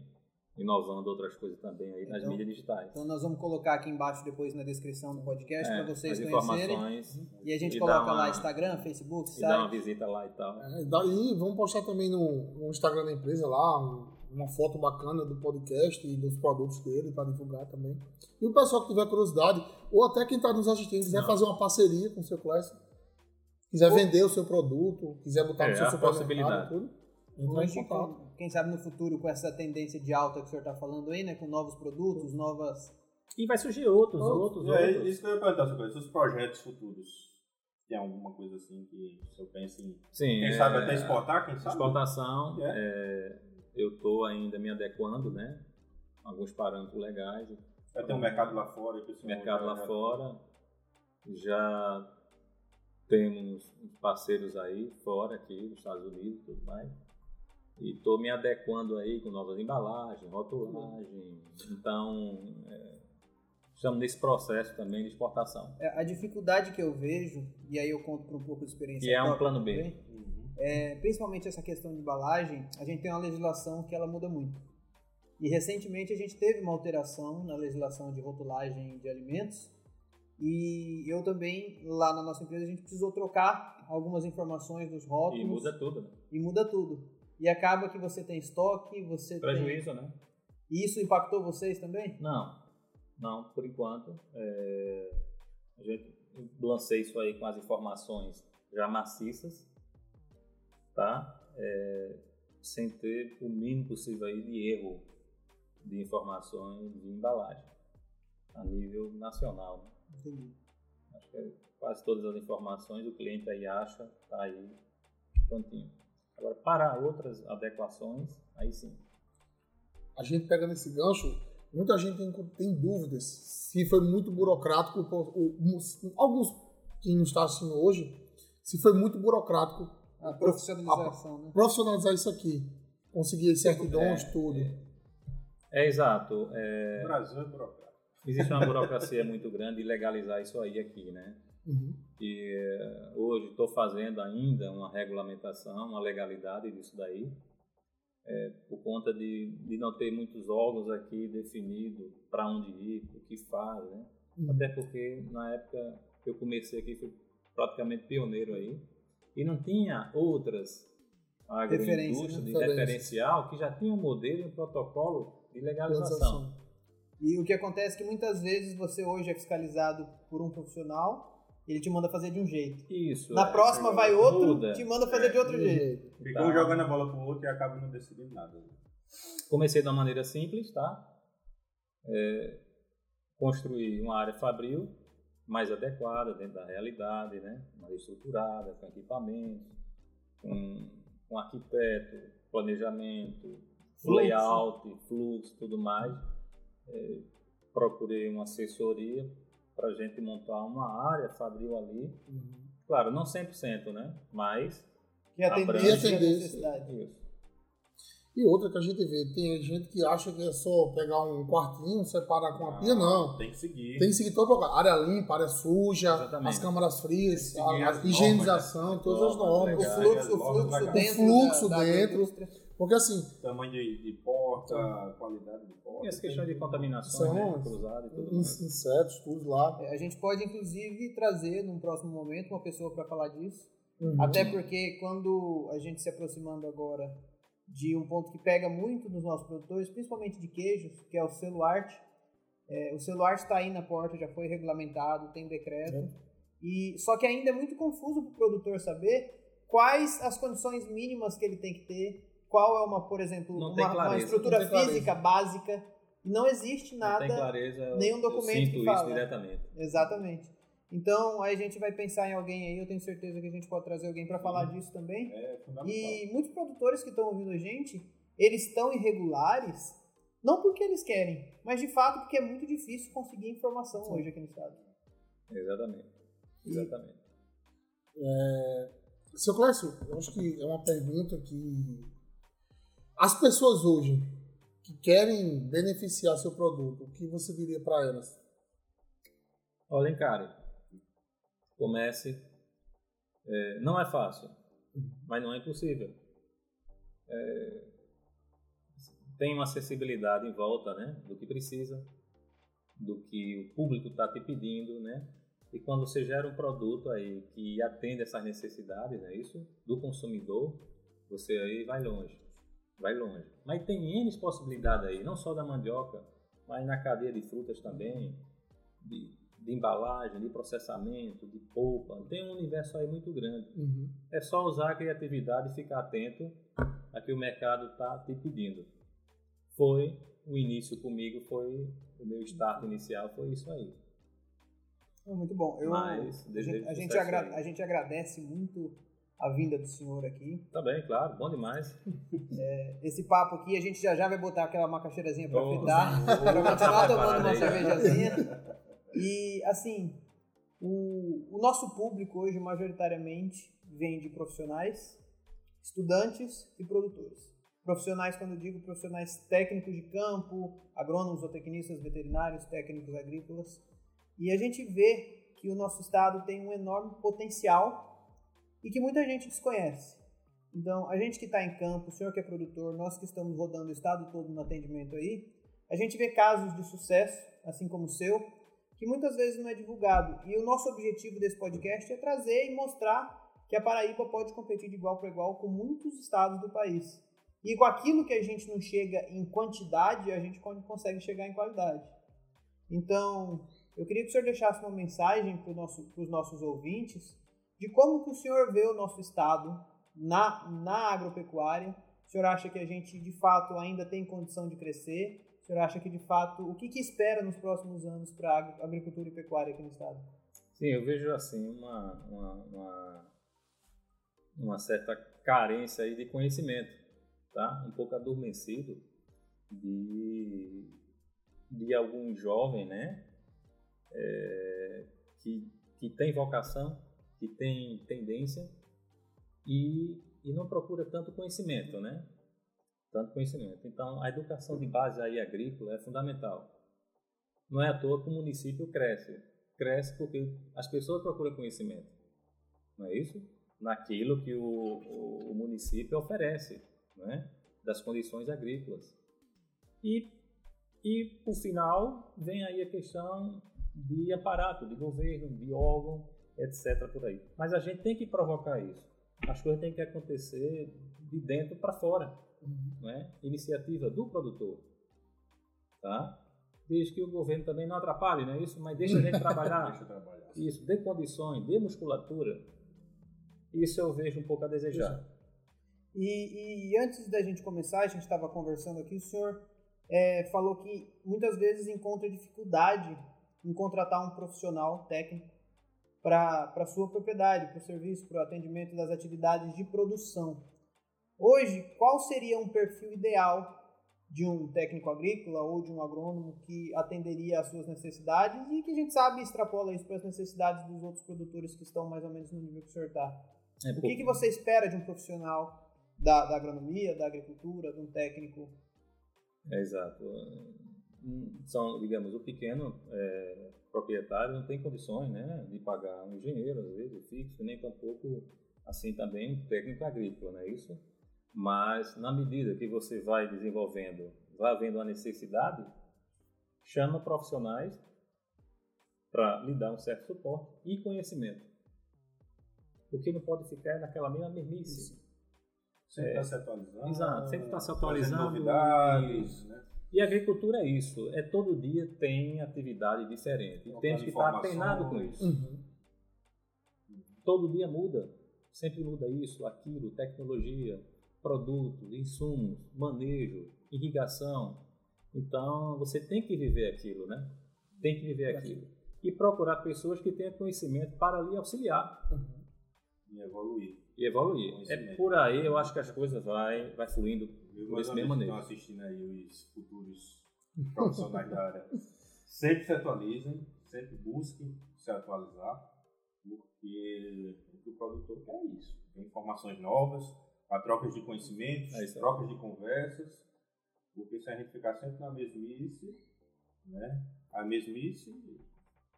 inovando outras coisas também aí nas Então- mídias digitais. Então nós vamos colocar aqui embaixo depois na descrição do podcast É, para vocês as conhecerem. informações E a gente e coloca uma- lá Instagram, Facebook, e dar uma site. visita lá e tal. É, daí vamos postar também no, no Instagram da empresa lá um- uma foto bacana do podcast e dos produtos dele para divulgar também. E o pessoal que tiver curiosidade, ou até quem está nos assistindo, quiser Não. fazer uma parceria com o seu Classic, quiser Ou- vender o seu produto, quiser botar É, no seu a supermercado possibilidade. tudo, entra em contato. Quem sabe no futuro, com essa tendência de alta que o senhor está falando aí, né? Com novos produtos, novas. E vai surgir outros, Outros, outros, É outros. isso que eu ia perguntar, Cleiton, seus projetos futuros. Tem alguma coisa assim que o senhor pensa em. Sim, Quem é, sabe até exportar, quem sabe? Exportação, É. é, eu estou ainda me adequando, né? Alguns parâmetros legais. Vai ter um mercado lá fora que mercado lá já- fora. Já temos parceiros aí fora aqui, nos Estados Unidos e tudo mais. E estou me adequando aí com novas embalagens, rotulagem. Então, é, estamos nesse processo também de exportação. É, A dificuldade que eu vejo, e aí eu conto por um pouco de experiência. Que é um plano B. também, Uhum. É, principalmente essa questão de embalagem, a gente tem uma legislação que ela muda muito. E recentemente a gente teve uma alteração na legislação de rotulagem de alimentos. E eu também, lá na nossa empresa, a gente precisou trocar algumas informações dos rótulos. E muda tudo. Né? e muda tudo. E acaba que você tem estoque, você tem... Prejuízo, né? E isso impactou vocês também? Não, não, por enquanto. É, a gente lancei isso aí com as informações já maciças, tá? É, sem ter o mínimo possível aí de erro de informações de embalagem a nível nacional. Né? Entendi. Acho que quase todas as informações o cliente aí acha, tá aí prontinho. Agora, para outras adequações, aí sim. A gente pega nesse gancho, muita gente tem, tem dúvidas se foi muito burocrático, alguns que não estão assistindo hoje, se foi muito burocrático A profissionalização, né? profissionalizar isso aqui, conseguir certidões, É, tudo. É exato. É, O Brasil é burocrático. Existe uma burocracia muito grande e legalizar isso aí aqui, né? Uhum. E eh, hoje estou fazendo ainda uma regulamentação, uma legalidade disso daí, eh, por conta de, de não ter muitos órgãos aqui definido para onde ir, o que faz, né? Uhum. Até porque na época que eu comecei aqui fui praticamente pioneiro aí e não tinha outras agroindústrias né? de Referências. referencial que já tinham um modelo e um protocolo de. Legalização. E o que acontece é que muitas vezes você hoje é fiscalizado por um profissional, ele te manda fazer de um jeito. Isso. Na é, próxima vai outro, muda. te manda fazer de outro De jeito. jeito. Ficam Tá. jogando a bola pro outro e acabam não decidindo nada. Comecei de uma maneira simples, tá? É, construir uma área fabril mais adequada dentro da realidade, né? Mais estruturada, com equipamentos, com, com arquiteto, planejamento, Fluxo. layout, fluxo, tudo mais. É, procurei uma assessoria para a gente montar uma área fabril ali. Uhum. Claro, não 100%, né? Mas Que é e a necessidade. isso. E outra que a gente vê, tem gente que acha que é só pegar um quartinho, separar com a pia, não. Tem que seguir. Tem que seguir todo o programa. Área limpa, área suja, Exatamente. as câmaras frias, a, as a normas, higienização, né? todas as Normas, normas. O fluxo, o fluxo dentro. O fluxo da dentro. Porque assim, Tamanho de, de porta, qualidade de porta. E as questões de contaminação, né? cruzada e tudo mais. insetos, tudo lá. É, A gente pode, inclusive, trazer num próximo momento uma pessoa para falar disso. Uhum. Até porque quando a gente se aproximando agora de um ponto que pega muito nos nossos produtores, principalmente de queijos, que é o selo arte. É, o selo arte está aí na porta, já foi regulamentado, tem decreto. E só que ainda é muito confuso para o produtor saber quais as condições mínimas que ele tem que ter, qual é uma, por exemplo, uma, uma estrutura física básica E não existe nada, não clareza, nenhum documento eu que sinto fala. isso diretamente. Exatamente. Então, aí a gente vai pensar em alguém aí, eu tenho certeza que a gente pode trazer alguém para falar disso também. É fundamental. E muitos produtores que estão ouvindo a gente, eles estão irregulares, não porque eles querem, mas de fato porque é muito difícil conseguir informação Sim. hoje aqui no estado. Exatamente. Exatamente. Seu Clécio, eu acho que é uma pergunta que as pessoas hoje que querem beneficiar seu produto, o que você diria para elas? Olha, encare. Comece. É, não é fácil, mas não é impossível. É, tem uma acessibilidade em volta né, do que precisa, do que o público está te pedindo, né? E quando você gera um produto aí que atende essas necessidades, é isso, do consumidor, você aí vai longe, vai longe. Mas tem N possibilidades aí, não só da mandioca, mas na cadeia de frutas também, de, de embalagem, de processamento, de polpa. Tem um universo aí muito grande. Uhum. É só usar a criatividade e ficar atento a que o mercado está te pedindo. Foi o início comigo, foi o meu start inicial, foi isso aí. É Muito bom. Eu, Mas, a, gente, a, gente a gente agradece muito a vinda do senhor aqui. Tá bem, claro, bom demais. Esse papo aqui, a gente já já vai botar aquela macaxeirazinha para Oh, fritar, para continuar tomando uma cervejazinha. E, assim, o, o nosso público hoje, majoritariamente, vem de profissionais, estudantes e produtores. Profissionais, quando eu digo profissionais técnicos de campo, agrônomos ou tecnistas veterinários, técnicos agrícolas. E a gente vê que o nosso estado tem um enorme potencial e que muita gente desconhece. Então, a gente que está em campo, o senhor que é produtor, nós que estamos rodando o estado todo no atendimento aí, a gente vê casos de sucesso, assim como o seu, que muitas vezes não é divulgado. E o nosso objetivo desse podcast é trazer e mostrar que a Paraíba pode competir de igual para igual com muitos estados do país. E com aquilo que a gente não chega em quantidade, a gente con- consegue chegar em qualidade. Então, eu queria que o senhor deixasse uma mensagem para nosso, os nossos ouvintes de como que o senhor vê o nosso estado na, na agropecuária. O senhor acha que a gente, de fato, ainda tem condição de crescer? O senhor acha que, de fato, o que, que espera nos próximos anos para a agricultura e pecuária aqui no estado? Sim, eu vejo assim uma, uma, uma, uma certa carência aí de conhecimento, tá? Um pouco adormecido de, de algum jovem, né? É, que, que tem vocação, que tem tendência e, e não procura tanto conhecimento, né? Tanto conhecimento. Então, a educação de base aí agrícola é fundamental. Não é à toa que o município cresce cresce porque as pessoas procuram conhecimento, não é isso? Naquilo que o, o, o município oferece, né? das condições agrícolas. E, e, por final, vem aí a questão de aparato, de governo, de órgão, etc. por aí. Mas a gente tem que provocar isso. As coisas têm que acontecer de dentro para fora, né? Iniciativa do produtor, tá? desde que o governo também não atrapalhe, não é isso? Mas deixa a gente trabalhar. (laughs) Deixa trabalhar. Isso, dê condições, dê musculatura. Isso eu vejo um pouco a desejar. E, e antes da gente começar, a gente estava conversando aqui, o senhor é, falou que muitas vezes encontra dificuldade em contratar um profissional técnico para a sua propriedade, para o serviço, para o atendimento das atividades de produção. Hoje, qual seria um perfil ideal de um técnico agrícola ou de um agrônomo que atenderia às suas necessidades e que a gente sabe extrapola isso para as necessidades dos outros produtores que estão mais ou menos no nível que o senhor está? É, O que, que você espera de um profissional da, da agronomia, da agricultura, de um técnico? É, exato. São, digamos, o pequeno é, proprietário não tem condições né, de pagar um engenheiro, às vezes, fixo, nem tampouco, assim, também um técnico agrícola, não é isso? Mas, na medida que você vai desenvolvendo, vai havendo a necessidade, chama profissionais para lhe dar um certo suporte e conhecimento. O que não pode ficar é naquela mesma mesmice. Sempre está se atualizando. Exato, sempre está se atualizando. novidades, né? E agricultura é isso, é todo dia tem atividade diferente. E temos que estar informações. antenado com isso. Uhum. Todo dia muda, sempre muda isso, aquilo, tecnologia, produtos, insumos, manejo, irrigação. Então, você tem que viver aquilo, né? Tem que viver aquilo. E procurar pessoas que tenham conhecimento para lhe auxiliar E evoluir. e evoluir. É por aí, eu acho que as coisas vai, vai fluindo Viu? por Meus amigos que estão assistindo aí os futuros profissionais da área. Sempre se atualizem, sempre busquem se atualizar, porque o que o produtor quer é isso. Tem informações novas, a trocas de conhecimentos, É trocas de conversas, porque se a gente ficar sempre na mesmice, né? A mesmice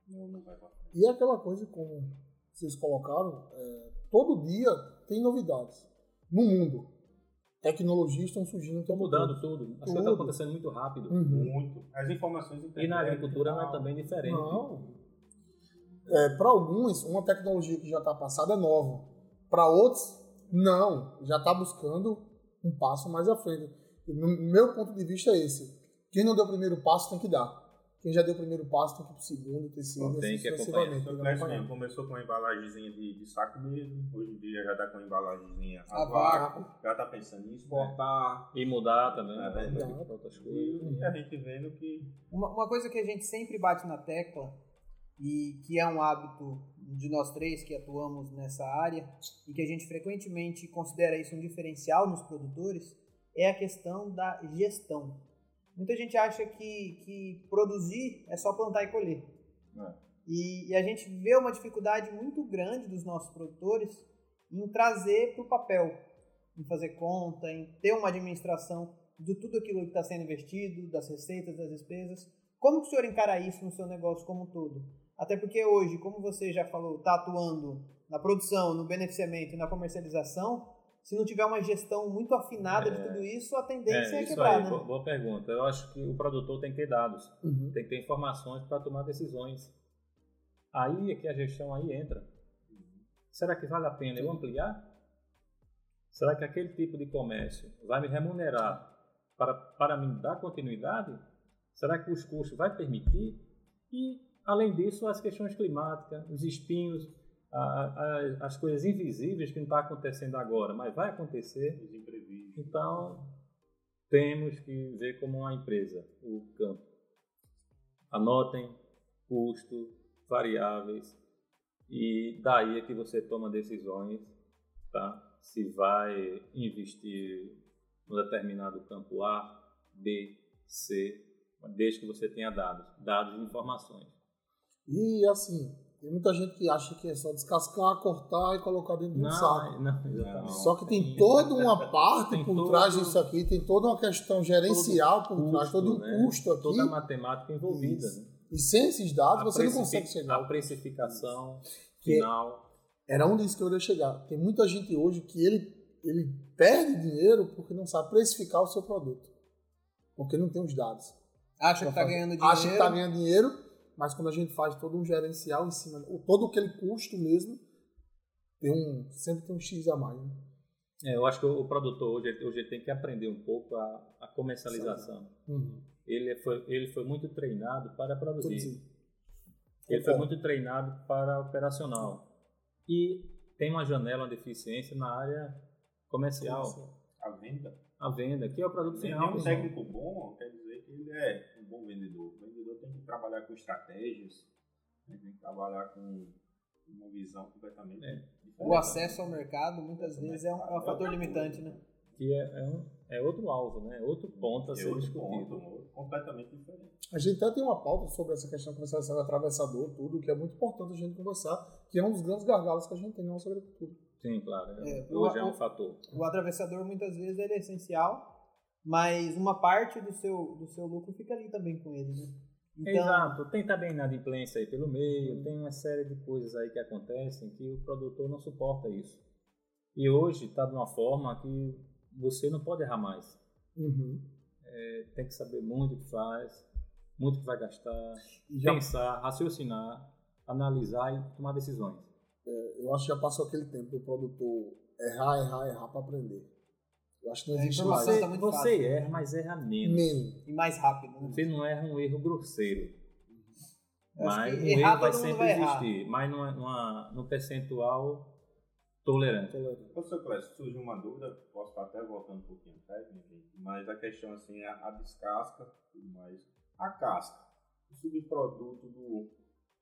não, não vai pra frente. E é aquela coisa, como vocês colocaram, é, todo dia tem novidades no mundo. Tecnologias estão surgindo. o Estou tempo mudando todo. tudo. As coisas estão Tudo. acontecendo muito rápido. Uhum. Muito. As informações E na agricultura não é também diferente. Não. É, para alguns, uma tecnologia que já está passada é nova. Para outros, não. Já está buscando um passo mais à frente. E No meu ponto de vista é esse. Quem não deu o primeiro passo tem que dar. Quem já deu o primeiro passo tem que ir pro segundo, terceiro, Tem assim que tem acompanhar. mesmo começou com a embalagenzinha de, de saco mesmo, hoje em dia já está com a embalagenzinha A a vácuo, já está pensando em exportar. E mudar também. É, né? Pra outras coisas. E a gente vendo que Uma, uma coisa que a gente sempre bate na tecla, e que é um hábito de nós três que atuamos nessa área, e que a gente frequentemente considera isso um diferencial nos produtores, é a questão da gestão. Muita gente acha que, que produzir é só plantar e colher. É. E, e a gente vê uma dificuldade muito grande dos nossos produtores em trazer para o papel, em fazer conta, em ter uma administração de tudo aquilo que está sendo investido, das receitas, das despesas. Como que o senhor encara isso no seu negócio como um todo? Até porque hoje, como você já falou, está atuando na produção, no beneficiamento e na comercialização, se não tiver uma gestão muito afinada de É. tudo isso, a tendência é, É, quebrar, aí, né? boa, pergunta. Eu acho que o produtor tem que ter dados, Uhum. tem que ter informações para tomar decisões. Aí é que a gestão aí entra. Será que vale a pena eu ampliar? Será que aquele tipo de comércio vai me remunerar para, para me dar continuidade? Será que os custos vai permitir? E, além disso, as questões climáticas, os espinhos, a- a- as coisas invisíveis que não está acontecendo agora, mas vai acontecer. os imprevistos. Então, temos que ver como uma empresa o campo. Anotem custo, variáveis e daí é que você toma decisões, tá? Se vai investir no determinado campo A, B, C, desde que você tenha dados, dados e informações. E assim, tem muita gente que acha que é só descascar, cortar e colocar dentro de um saco. não, exatamente. Só que tem toda uma (laughs) parte Tem por todo- trás disso aqui, tem toda uma questão gerencial por trás, todo um né? custo aqui. Toda a matemática envolvida. Né? E sem esses dados A você não consegue chegar. A precificação Que- final. Era onde isso que eu ia chegar. Tem muita gente hoje que ele, ele perde dinheiro porque não sabe precificar o seu produto. Porque não tem os dados. Acha que está fazer. ganhando dinheiro. Acha que está ganhando dinheiro, mas quando a gente faz todo um gerencial em cima, o- todo aquele custo mesmo, tem um, sempre tem um X a mais. Né? É, eu acho que o produtor hoje, hoje ele tem que aprender um pouco a, a comercialização. Uhum. Ele foi, ele foi muito treinado para produzir. Produzir. Ele foi muito treinado para operacional. E tem uma janela de eficiência na área comercial, A venda. a venda, que é o produto final. nem um técnico bom quer dizer que ele é um bom vendedor. Que trabalhar com estratégias, né? tem que trabalhar com uma visão completamente É. diferente. O acesso ao mercado muitas vezes é um, é um fator limitante, né? Que é, é, um- é outro alvo, né? Outro ponto a É ser discutido. ponto, completamente diferente. A gente até tem uma pauta sobre essa questão de comercialização do atravessador, tudo, que é muito importante a gente conversar, que é um dos grandes gargalos que a gente tem na nossa agricultura. Sim, claro. é- É, hoje o- é um fator. O atravessador muitas vezes ele é essencial, mas uma parte do seu, do seu lucro fica ali também com ele, né? Então, Exato, tem também inadimplência aí pelo meio, tem uma série de coisas aí que acontecem que o produtor não suporta isso. E hoje está de uma forma que você não pode errar mais. Uhum. É, tem que saber muito o que faz, muito o que vai gastar, já, pensar, raciocinar, analisar e tomar decisões. eu acho que já passou aquele tempo do produtor errar, errar, errar para aprender. Eu acho que não É, existe informação mais. tá muito você fácil. erra, mas erra menos. Menos. e mais rápido, né? Você não erra um erro grosseiro. Eu Mas um erro vai sempre vai existir. Mas numa, numa, no percentual tolerante. Professor Clécio, surgiu uma dúvida, posso estar até voltando um pouquinho atrás, né, mas a questão assim, é a descasca e tudo mais. A casca, o subproduto do.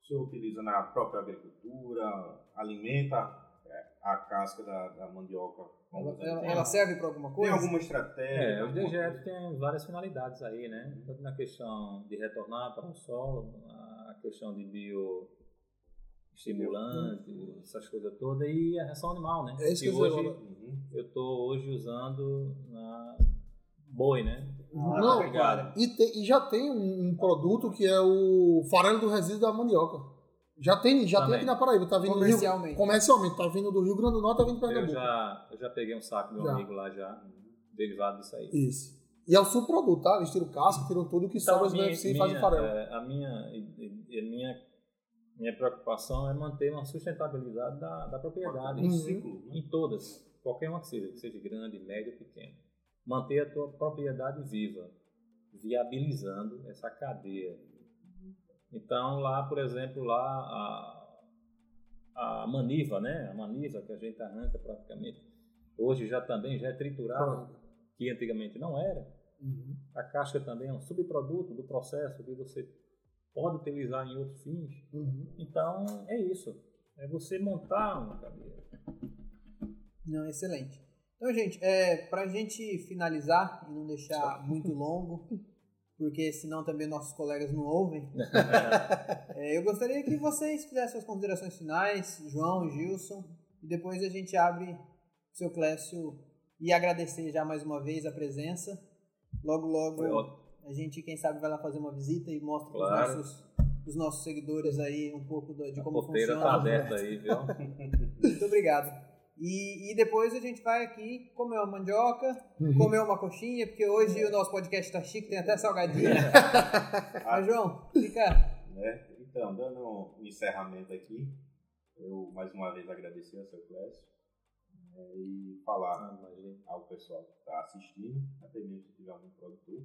O senhor utiliza na própria agricultura, alimenta é, a casca da, da mandioca? Ela, ela- ela serve para alguma Tem coisa? alguma estratégia? É, dejetos coisa? têm várias finalidades aí, né? Tanto na questão de retornar para o solo, a questão de bioestimulante, essas coisas todas, e a ração animal, né? É isso que e eu ia hoje Uhum. eu estou hoje usando na boi, né? Ah, Não, obrigado. E, tem- e já tem um, um produto que é o farelo do resíduo da mandioca. Já tem, já tem Também. aqui na Paraíba. Tá vindo do Rio, Comercialmente. comercialmente. Tá vindo do Rio Grande do Norte, tá vindo do Eu Pernambuco. já, eu já peguei um saco do meu Já. amigo lá já, derivado disso aí. Isso. E é o subproduto, tá? Eles tiram casca, tiram tudo que Então, sobra, os beneficiam e fazem farelo. é, a minha, e- e- a minha, minha preocupação é manter uma sustentabilidade da, da propriedade. Um Uhum. ciclo, né? Em todas, qualquer uma que seja, que seja grande, médio ou pequeno. Manter a tua propriedade viva, viabilizando essa cadeia. Então, lá, por exemplo, lá a, a maniva, né? A maniva que a gente arranca praticamente, hoje já também já é triturada, que antigamente não era. Uhum. A casca também é um subproduto do processo que você pode utilizar em outros fins. Uhum. Então, é isso. É você montar uma cadeia. Não, excelente. Então, gente, é, para a gente finalizar e não deixar muito longo, porque senão também nossos colegas não ouvem, (laughs) é, eu gostaria que vocês fizessem suas considerações finais, João, Gilson, e depois a gente abre o seu Clécio e agradecer já mais uma vez a presença. Logo, logo, a gente, quem sabe, vai lá fazer uma visita e mostra para Claro. os nossos, os nossos seguidores aí um pouco do- de A como porteira funciona. tá aberta aí, viu? (laughs) Muito obrigado. E, e depois a gente vai aqui comer uma mandioca, Uhum. comer uma coxinha, porque hoje o nosso podcast tá chique, tem até salgadinho. (laughs) Mas, João, fica. né? Então, dando um encerramento aqui, eu mais uma vez agradecer ao seu Clécio né, e falar imagina. ao pessoal que está assistindo, até mesmo se tiver algum produtor,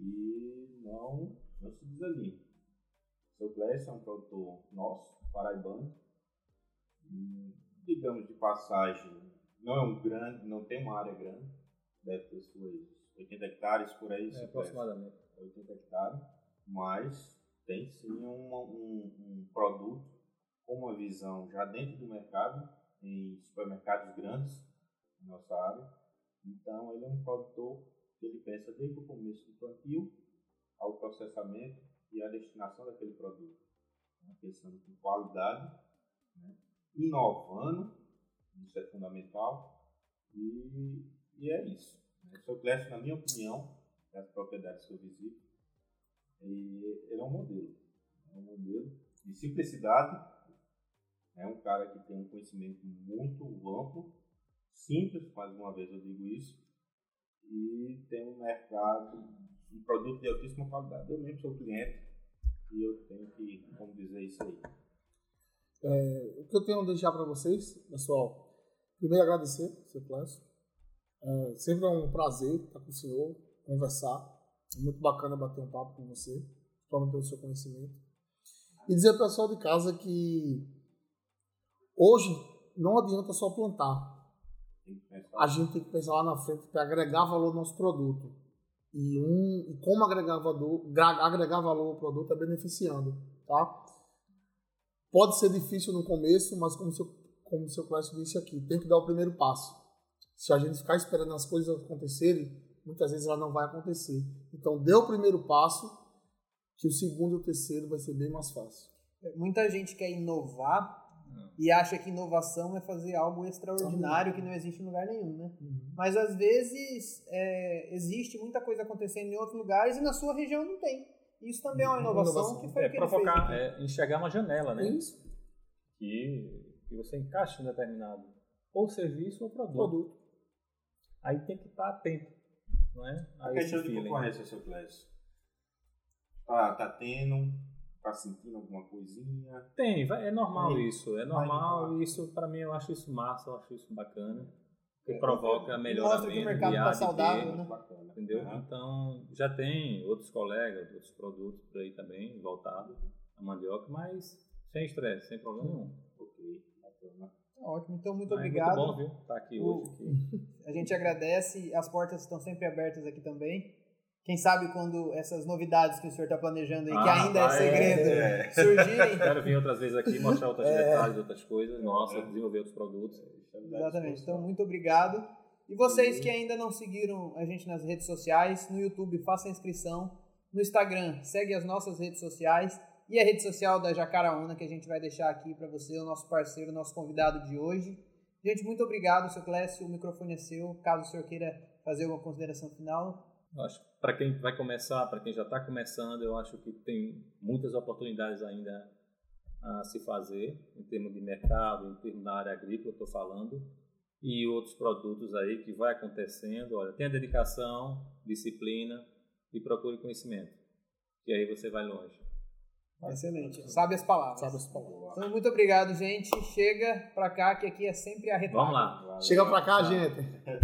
e não, não se desanime. O seu Clécio é um produtor nosso, paraibano, e, digamos de passagem, não é um grande, não tem uma área grande, deve ter suas 80 hectares por aí, É, aproximadamente. 80 hectares, mas tem sim uma- um, um produto com uma visão já dentro do mercado, em supermercados grandes, na nossa área. Então, ele é um produtor que ele pensa desde o começo do plantio ao processamento e à destinação daquele produto. Né? Pensando com qualidade, né? Inovando, isso é fundamental, e, e é isso. O seu Clécio, na minha opinião, das propriedades que eu visito, ele é um modelo. É um modelo de simplicidade. É um cara que tem um conhecimento muito amplo, simples, mais uma vez eu digo isso, e tem um mercado, um produto de altíssima qualidade. Eu mesmo sou cliente e eu tenho que, como dizer isso aí. O que eu tenho a deixar para vocês, pessoal, primeiro agradecer, seu Clécio. É, sempre é um prazer estar com o senhor, conversar. É muito bacana bater um papo com você, principalmente pelo seu conhecimento. E dizer ao pessoal de casa que hoje não adianta só plantar. A gente tem que pensar lá na frente para agregar valor ao nosso produto. E, um, e como agregar valor, agregar valor ao produto é beneficiando, tá? Pode ser difícil no começo, mas como o seu, como o seu Clássico disse aqui, tem que dar o primeiro passo. Se a gente ficar esperando as coisas acontecerem, muitas vezes ela não vai acontecer. Então, dê o primeiro passo, que o segundo e o terceiro vai ser bem mais fácil. Muita gente quer inovar Hum. e acha que inovação é fazer algo extraordinário que não existe em lugar nenhum, né? Mas às vezes é, existe muita coisa acontecendo em outros lugares e na sua região não tem. Isso também é uma inovação, inovação. que foi É que provocar, é enxergar uma janela, né? Isso, Que, que você encaixa em determinado ou serviço ou produto. produto. Aí tem que estar atento, não é? A A esse questão de feeling. concorrência, seu Clécio. Tá, tá tendo, tá sentindo alguma coisinha. Tem, vai- é normal isso, é normal isso para mim eu acho isso massa, eu acho isso bacana, que É, provoca melhoramento mostra que o mercado tá B, saudável, né? Bacana. entendeu? Aham. Então já tem outros colegas, outros produtos por aí também voltados à mandioca, mas sem estresse, sem problema nenhum. Ok, bacana. Ótimo, então muito Ah, obrigado. É muito bom, viu? Estar aqui O- hoje. Aqui. (laughs) A gente agradece, as portas estão sempre abertas aqui também. Quem sabe quando essas novidades que o senhor está planejando aí, que Ah, ainda é segredo, é. surgirem. Quero vir outras vezes aqui mostrar outros (laughs) É. detalhes, outras coisas. Nossa, desenvolver outros produtos. Exatamente. Então, muito obrigado. E vocês que ainda não seguiram a gente nas redes sociais, no YouTube, faça a inscrição. No Instagram, segue as nossas redes sociais. E a rede social da Jacaraúna, que a gente vai deixar aqui para você, o nosso parceiro, o nosso convidado de hoje. Gente, muito obrigado, seu Clécio. O microfone é seu. Caso o senhor queira fazer alguma consideração final. Eu acho para quem vai começar, para quem já está começando, eu acho que tem muitas oportunidades ainda a se fazer em termos de mercado, em termos da área agrícola, estou falando, e outros produtos aí que vai acontecendo. Olha, tenha dedicação, disciplina e procure conhecimento, que aí você vai longe. Excelente. Sabe as palavras. Sabe as palavras. Então, muito obrigado, gente. Chega pra cá, que aqui é sempre a retada. Vamos lá. Chega pra cá, gente. (laughs)